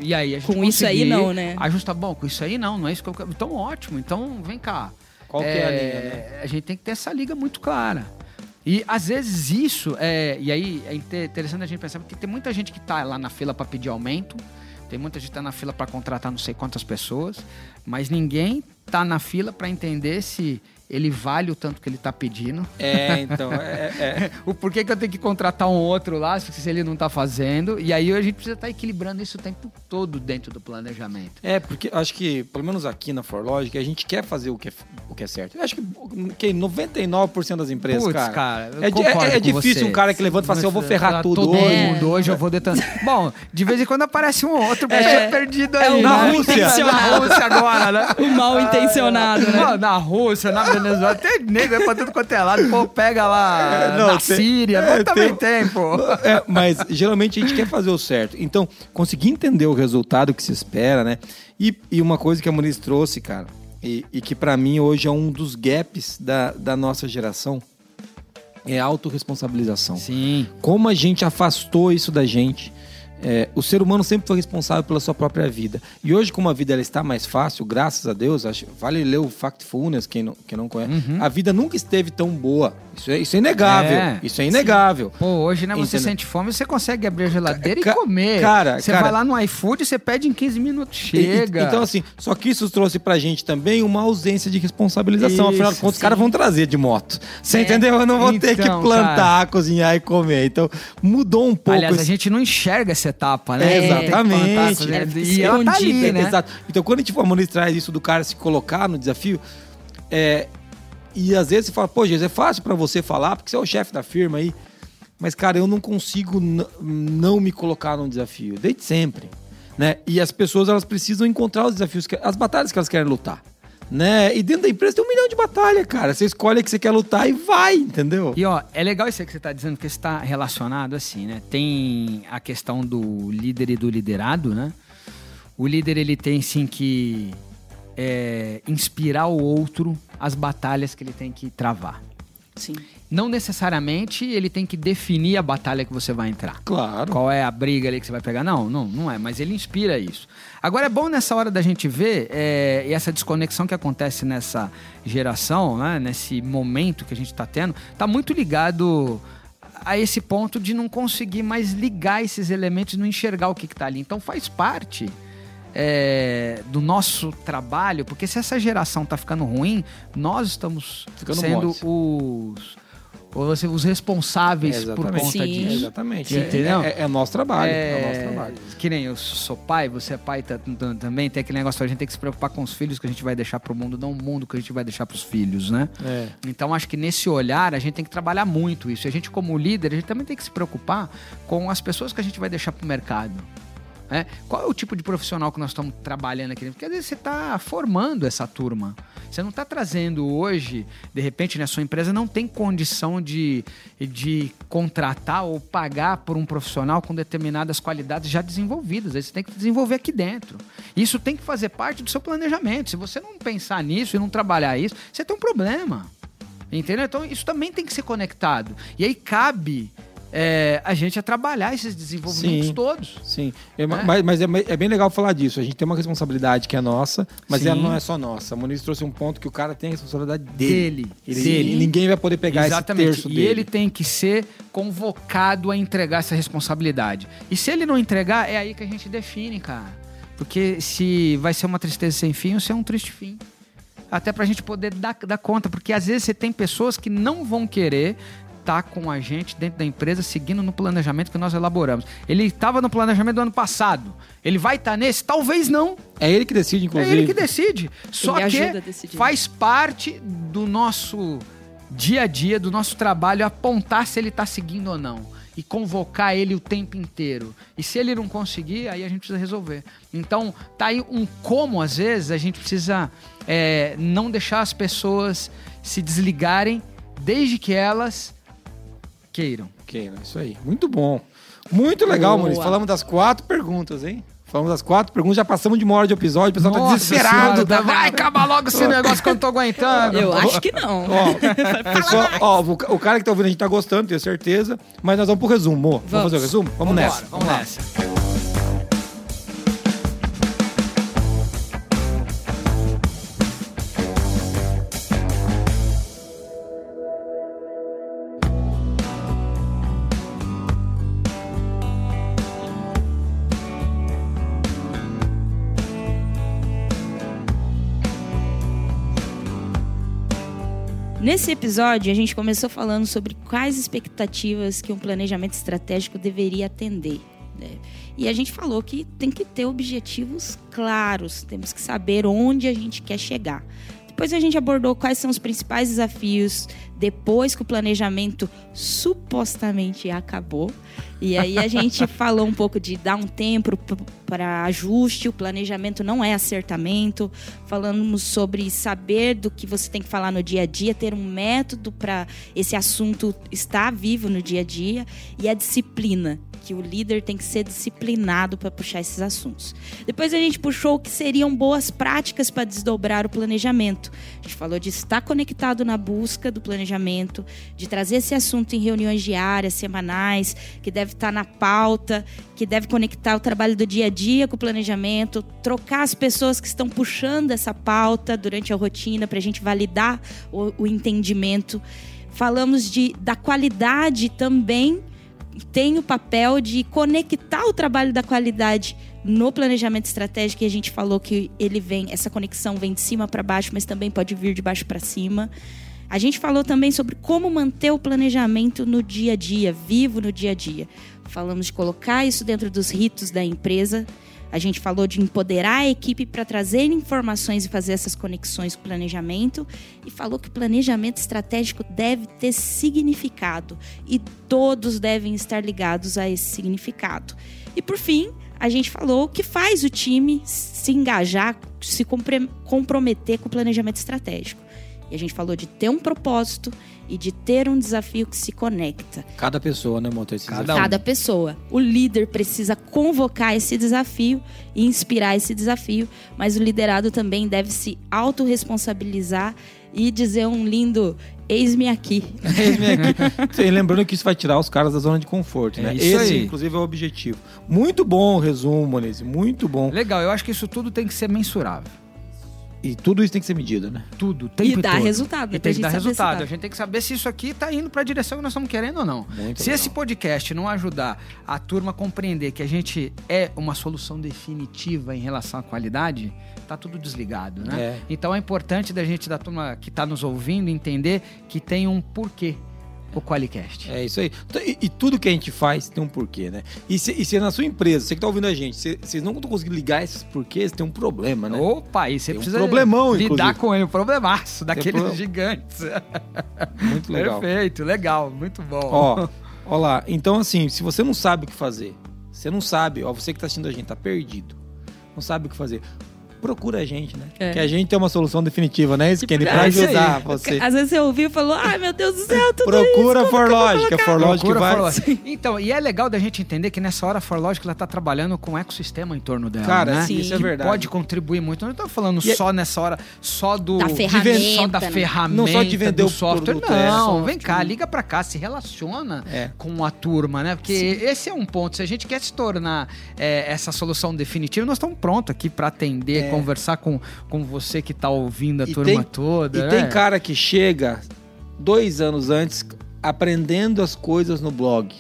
E aí a gente Com isso aí não, né? Ajustar, bom, com isso aí não, não é isso que eu quero. Então ótimo, então vem cá. Qual que é a linha, né? A gente tem que ter essa liga muito clara. E às vezes isso, é, e aí é inte- interessante a gente pensar, porque tem muita gente que tá lá na fila para pedir aumento, tem muita gente que tá na fila para contratar não sei quantas pessoas, mas ninguém tá na fila para entender se ele vale o tanto que ele tá pedindo. É, então. É, é- *laughs* O porquê que eu tenho que contratar um outro lá se ele não tá fazendo. E aí a gente precisa estar equilibrando isso o tempo todo dentro do planejamento. É, porque acho que, pelo menos aqui na Forlogic, a gente quer fazer o que é, o que é certo. Eu acho que, que 99% das empresas, Putz, cara. cara, eu é, é, é com difícil você. um cara que levanta e fala assim: eu vou ferrar Tá tudo todo hoje. mundo hoje, eu vou detonar. *laughs* Bom, de vez em quando aparece um outro É, é, perdido é aí. o né? mal Na. Rússia agora, né? O *laughs* mal intencionado, né? Na Rússia, na Venezuela, tem nego é pra tudo quanto é lado. Pô, pega lá É, não, na tem- Síria. é, também tem- tem, pô. É, mas geralmente a gente quer fazer o certo. Então, conseguir entender o resultado que se espera, né? E, e uma coisa que a Muniz trouxe, cara, e, e que pra mim hoje é um dos gaps da, da nossa geração, é a autorresponsabilização. Sim. Como a gente afastou isso da gente. É, o ser humano sempre foi responsável pela sua própria vida. E hoje, como a vida ela está mais fácil, graças a Deus, acho, vale ler o Factfulness, quem não, quem não conhece. A vida nunca esteve tão boa. Isso é, isso é inegável. É, isso é inegável. Pô, hoje, né, você Entendeu? sente fome, você consegue abrir a geladeira Ca- e comer. cara, você cara- vai lá no iFood, você pede em 15 minutos, E- e- chega. então, assim, só que isso trouxe pra gente também uma ausência de responsabilização. Afinal de Isso, contas, os caras vão trazer de moto. Você É. entendeu? Eu não vou ter que Então, plantar, cara. cozinhar e comer. Então, mudou um pouco. Aliás, a esse- gente não enxerga essa etapa, né? É, exatamente. Ela fica E ela tá ali, escondida, né? Exato. Então, quando a gente, a Moniz traz isso do cara se colocar no desafio, é, e às vezes você fala, pô, Jesus, é fácil pra você falar, porque você é o chefe da firma aí. Mas, cara, eu não consigo não me colocar num desafio, desde sempre. Né? E as pessoas, elas precisam encontrar os desafios, que- as batalhas que elas querem lutar. Né? E dentro da empresa tem um milhão de batalhas, cara. Você escolhe a que você quer lutar e vai, entendeu? E ó, é legal isso aí que você está dizendo, porque está relacionado assim, né? Tem a questão do líder e do liderado, né? O líder ele tem sim que é, inspirar o outro as batalhas que ele tem que travar. Sim. Não necessariamente ele tem que definir a batalha que você vai entrar. Claro. Qual é a briga ali que você vai pegar? Não, não, não é, mas ele inspira isso. Agora é bom nessa hora da gente ver é, e essa desconexão que acontece nessa geração, né, nesse momento que a gente está tendo, tá muito ligado a esse ponto de não conseguir mais ligar esses elementos, não enxergar o que, que tá ali. Então faz parte é, do nosso trabalho, porque se essa geração tá ficando ruim, nós estamos Ficando sendo moles. os, os, os responsáveis por conta Sim. disso. Exatamente. Entendeu? É, é, é nosso trabalho. É, É, nosso trabalho. Que nem eu sou pai, você é pai tá- também, tem aquele negócio, a gente tem que se preocupar com os filhos que a gente vai deixar pro mundo, não o mundo que a gente vai deixar pros filhos, né? É. Então acho que nesse olhar a gente tem que trabalhar muito isso. E a gente, como líder, a gente também tem que se preocupar com as pessoas que a gente vai deixar pro mercado. Né? Qual é o tipo de profissional que nós estamos trabalhando aqui? Porque às vezes você está formando essa turma. Você não está trazendo hoje, de repente, né, sua empresa não tem condição de, de contratar ou pagar por um profissional com determinadas qualidades já desenvolvidas. Aí você tem que desenvolver aqui dentro. Isso tem que fazer parte do seu planejamento. Se você não pensar nisso e não trabalhar isso, você tem um problema. Entendeu? Então isso também tem que ser conectado. E aí cabe é, a gente a trabalhar esses desenvolvimentos Sim. todos. Sim, É, É. mas, mas é, é bem legal falar disso. A gente tem uma responsabilidade que é nossa, mas Sim. ela não é só nossa. A Moniz trouxe um ponto que o cara tem a responsabilidade dele. Dele. Ele- Dele. e ninguém vai poder pegar Exatamente. esse terço e dele. ele tem que ser convocado a entregar essa responsabilidade. E se ele não entregar, é aí que a gente define, cara. Porque se vai ser uma tristeza sem fim ou se é um triste fim. Até pra gente poder dar, dar conta. Porque às vezes você tem pessoas que não vão querer estar com a gente dentro da empresa, seguindo no planejamento que nós elaboramos. Ele estava no planejamento do ano passado. Ele vai estar nesse? Talvez não. É ele que decide, É inclusive. ele que decide. Só Ele que faz parte do nosso dia a dia, do nosso trabalho, apontar se ele está seguindo ou não. E convocar ele o tempo inteiro. E se ele não conseguir, aí a gente precisa resolver. Então, tá aí um como, às vezes, a gente precisa é, não deixar as pessoas se desligarem desde que elas queiram. Né? isso aí. Muito bom. Muito legal, Boa. Moniz. Falamos das quatro perguntas, hein? Falamos das quatro perguntas, já passamos de uma hora de episódio, o pessoal tá Nossa desesperado. Senhora, tá vai acabar logo esse *laughs* negócio que eu não tô aguentando. Eu acho que não. Ó, *laughs* pessoal, ó, o ca- o cara que tá ouvindo a gente tá gostando, tenho certeza. Mas nós vamos pro resumo. Mo. Vamos, Vamos. fazer o resumo? Vamos Vambora, nessa. Vamos lá. nessa. Nesse episódio, a gente começou falando sobre quais expectativas que um planejamento estratégico deveria atender. né? E a gente falou que tem que ter objetivos claros, temos que saber onde a gente quer chegar. Depois a gente abordou quais são os principais desafios depois que o planejamento supostamente acabou. E aí a gente *laughs* falou um pouco de dar um tempo para ajuste, o planejamento não é acertamento. Falamos sobre saber do que você tem que falar no dia a dia, ter um método para esse assunto estar vivo no dia a dia e a disciplina, que o líder tem que ser disciplinado para puxar esses assuntos. Depois a gente puxou o que seriam boas práticas para desdobrar o planejamento. A gente falou de estar conectado na busca do planejamento, de trazer esse assunto em reuniões diárias, semanais, que deve estar na pauta, que deve conectar o trabalho do dia a dia com o planejamento, trocar as pessoas que estão puxando essa pauta durante a rotina para a gente validar o, o entendimento. Falamos de, da qualidade também tem o papel de conectar o trabalho da qualidade no planejamento estratégico e a gente falou que ele vem, essa conexão vem de cima para baixo, mas também pode vir de baixo para cima. A gente falou também sobre como manter o planejamento no dia a dia, vivo no dia a dia. Falamos de colocar isso dentro dos ritos da empresa. A gente falou de empoderar a equipe para trazer informações e fazer essas conexões com o planejamento. E falou que o planejamento estratégico deve ter significado. E todos devem estar ligados a esse significado. E por fim, a gente falou que faz o time se engajar, se comprometer com o planejamento estratégico. E a gente falou de ter um propósito e de ter um desafio que se conecta. Cada pessoa, né, Monta? Esse Cada desafio. Cada pessoa. O líder precisa convocar esse desafio e inspirar esse desafio, mas o liderado também deve se autorresponsabilizar e dizer um lindo eis-me aqui. *laughs* Eis-me aqui. Lembrando que isso vai tirar os caras da zona de conforto, É né? isso Esse, aí. inclusive, é o objetivo. Muito bom o resumo, Moniz. Muito bom. Legal, eu acho que isso tudo tem que ser mensurável. E tudo isso tem que ser medido, né? Tudo, o tempo E dá todo. resultado, né? E Pra tem que dar resultado. dá. A gente tem que saber se isso aqui tá indo pra direção que nós estamos querendo ou não. Muito se legal. esse podcast não ajudar a turma a compreender que a gente é uma solução definitiva em relação à qualidade, tá tudo desligado, né? É. Então é importante da gente, da turma que tá nos ouvindo, entender que tem um porquê o Qualicast. É isso aí. Então, E, e tudo que a gente faz tem um porquê, né? E se, e se na sua empresa, você que tá ouvindo a gente, vocês não estão conseguindo ligar esses porquês, tem um problema, né? Opa, aí você Tem um precisa problemão, lidar inclusive. com ele, um problemaço daqueles pro- gigantes. Muito legal. Perfeito, legal, muito bom. Ó, ó lá. Então, assim, se você não sabe o que fazer, você não sabe, ó, você que tá assistindo a gente, tá perdido, não sabe o que fazer, procura a gente, né? É. Que a gente tem uma solução definitiva, né, Skinny? Pra é isso aí. ajudar você. Às vezes você ouviu e falou, ai meu Deus do céu, tudo Procura isso. a Forlogic, a Forlogic Procura vai... Forlogic. Então, e é legal da gente entender que nessa hora a Forlogic ela tá trabalhando com um ecossistema em torno dela, Cara, né? sim, isso é verdade. pode contribuir muito. Eu não tô falando E é- só nessa hora, só do... Da ferramenta, Só da né? ferramenta, Não só de vender do o software. produto, é. não, Software. vem cá, liga pra cá, se relaciona É. com a turma, né? Porque esse é um ponto. Se a gente quer se tornar é, essa solução definitiva, nós estamos prontos aqui pra atender, É. conversar com, com você que tá ouvindo a E turma tem- toda. E né? tem cara que chega dois anos antes aprendendo as coisas no blog.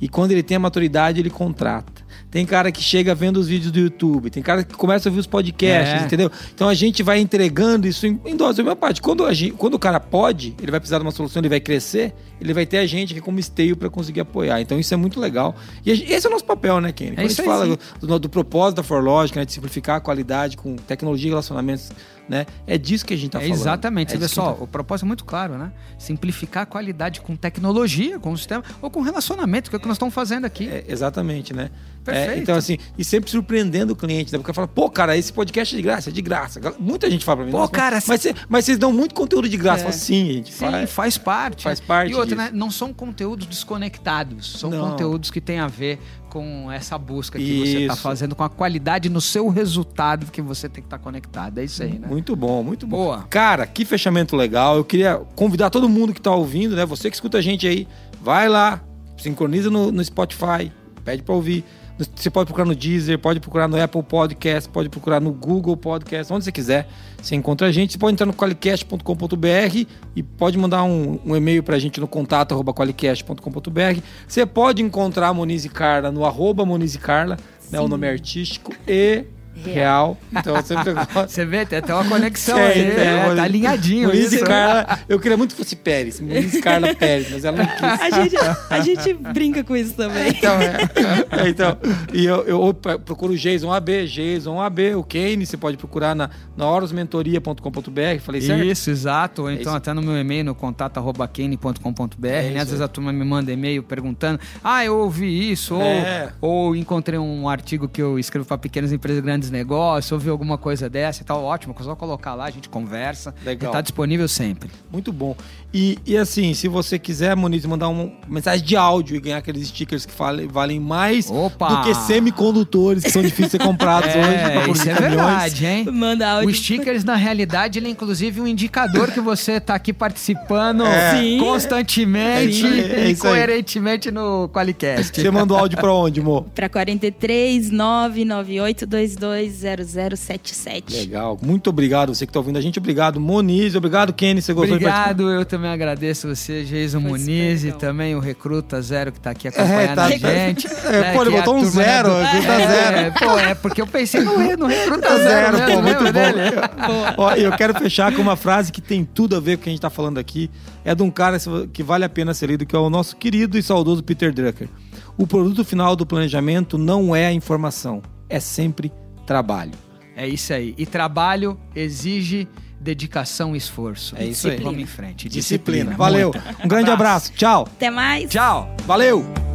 E quando ele tem a maturidade, ele contrata. Tem cara que chega vendo os vídeos do YouTube. Tem cara que começa a ouvir os podcasts, É. entendeu? Então a gente vai entregando isso em, em dose homeopática. Quando, a gente- quando o cara pode, ele vai precisar de uma solução, ele vai crescer, ele vai ter a gente aqui como esteio para conseguir apoiar. Então isso é muito legal. E a esse é o nosso papel, né, Kenny? Quando a isso gente fala do, do- do propósito da Forlogic, né, de simplificar a qualidade com tecnologia e relacionamentos, né? É disso que a gente tá É falando. Exatamente. É Você vê só, tá o propósito é muito claro, né? Simplificar a qualidade com tecnologia, com o sistema, ou com relacionamento, que é o que nós estamos fazendo aqui. É, exatamente, né? Perfeito. É, então, assim, e sempre surpreendendo o cliente, né? Porque fala, pô, cara, esse podcast é de graça, é de graça. Muita gente fala pra mim, Pô, "Nossa, cara, mas, cê- mas vocês dão muito conteúdo de graça. É. Eu falo, sim, gente Sim, faz. faz parte. faz parte E outra, né? Não são conteúdos desconectados. São Não. conteúdos que têm a ver com essa busca que você está Isso. fazendo, com a qualidade no seu resultado que você tem que estar conectado. É isso aí, né? Muito bom, muito bom. Boa. Cara, que fechamento legal. Eu queria convidar todo mundo que tá ouvindo, né? Você que escuta a gente aí, vai lá, sincroniza no, no Spotify, pede pra ouvir. Você pode procurar no Deezer, pode procurar no Apple Podcast, pode procurar no Google Podcast, onde você quiser. Você encontra a gente. Você pode entrar no qualicast.com.br e pode mandar um, um e-mail pra gente no contato arroba qualicast.com.br. Você pode encontrar a Monize Carla no arroba Monize Carla, né, o nome artístico e real. Então você *laughs* gosta. Você vê, tem até uma conexão É, aí. é, tá alinhadinho isso. Carla, eu queria muito que fosse Pérez, Monize Carla Pérez, mas ela não quis. A gente, a gente brinca com isso também. Então, é. É, então, e eu, eu procuro o Jason AB, Jason AB, o Kane, você pode procurar na, na horosmentoria.com.br, falei certo? Isso, exato. Ou É então isso. até no meu e-mail, no contato arroba kane.com.br, É né? Às vezes a turma me manda e-mail perguntando, ah, eu ouvi isso, É. ou, ou encontrei um artigo que eu escrevo para pequenas empresas e grandes negócios, ouvi alguma coisa dessa e tal, ótimo, é só colocar lá, a gente conversa. Legal. Está disponível sempre. Muito bom. E, e assim, se você quiser, Moniz, mandar uma mensagem de áudio e ganhar aqueles stickers que falem- valem mais Opa! do que semicondutores que são difíceis de ser comprados *laughs* hoje. É, por isso é verdade, hein? Manda áudio. O stickers, na realidade, ele é inclusive um indicador que você tá aqui participando É. É constantemente aí, é e coerentemente no Qualicast. Você mandou áudio pra onde, Mo? Pra 43 998 220077. Legal. Muito obrigado, você que tá ouvindo a gente. Obrigado, Moniz. Obrigado, Kenny. Você gostou? Obrigado, eu também agradeço você, Jason Foi Muniz, super e também o Recruta Zero que tá aqui acompanhando É, tá- a gente. *laughs* É, pô, ele é a botou um né, zero, do- Recruta *laughs* é, zero. Pô, é porque eu pensei no, no Recruta Tá *laughs* Zero, zero, mesmo, pô, muito lembra bom. Ó, eu quero fechar com uma frase que tem tudo a ver com o que a gente tá falando aqui. É de um cara que vale a pena ser lido, que é o nosso querido e saudoso Peter Drucker. O produto final do planejamento não é a informação, é sempre trabalho. É isso aí. E trabalho exige dedicação e esforço. É isso aí. Vamos em frente. Disciplina. Valeu. muita. Um grande abraço. Tchau. Até mais. Tchau. Valeu.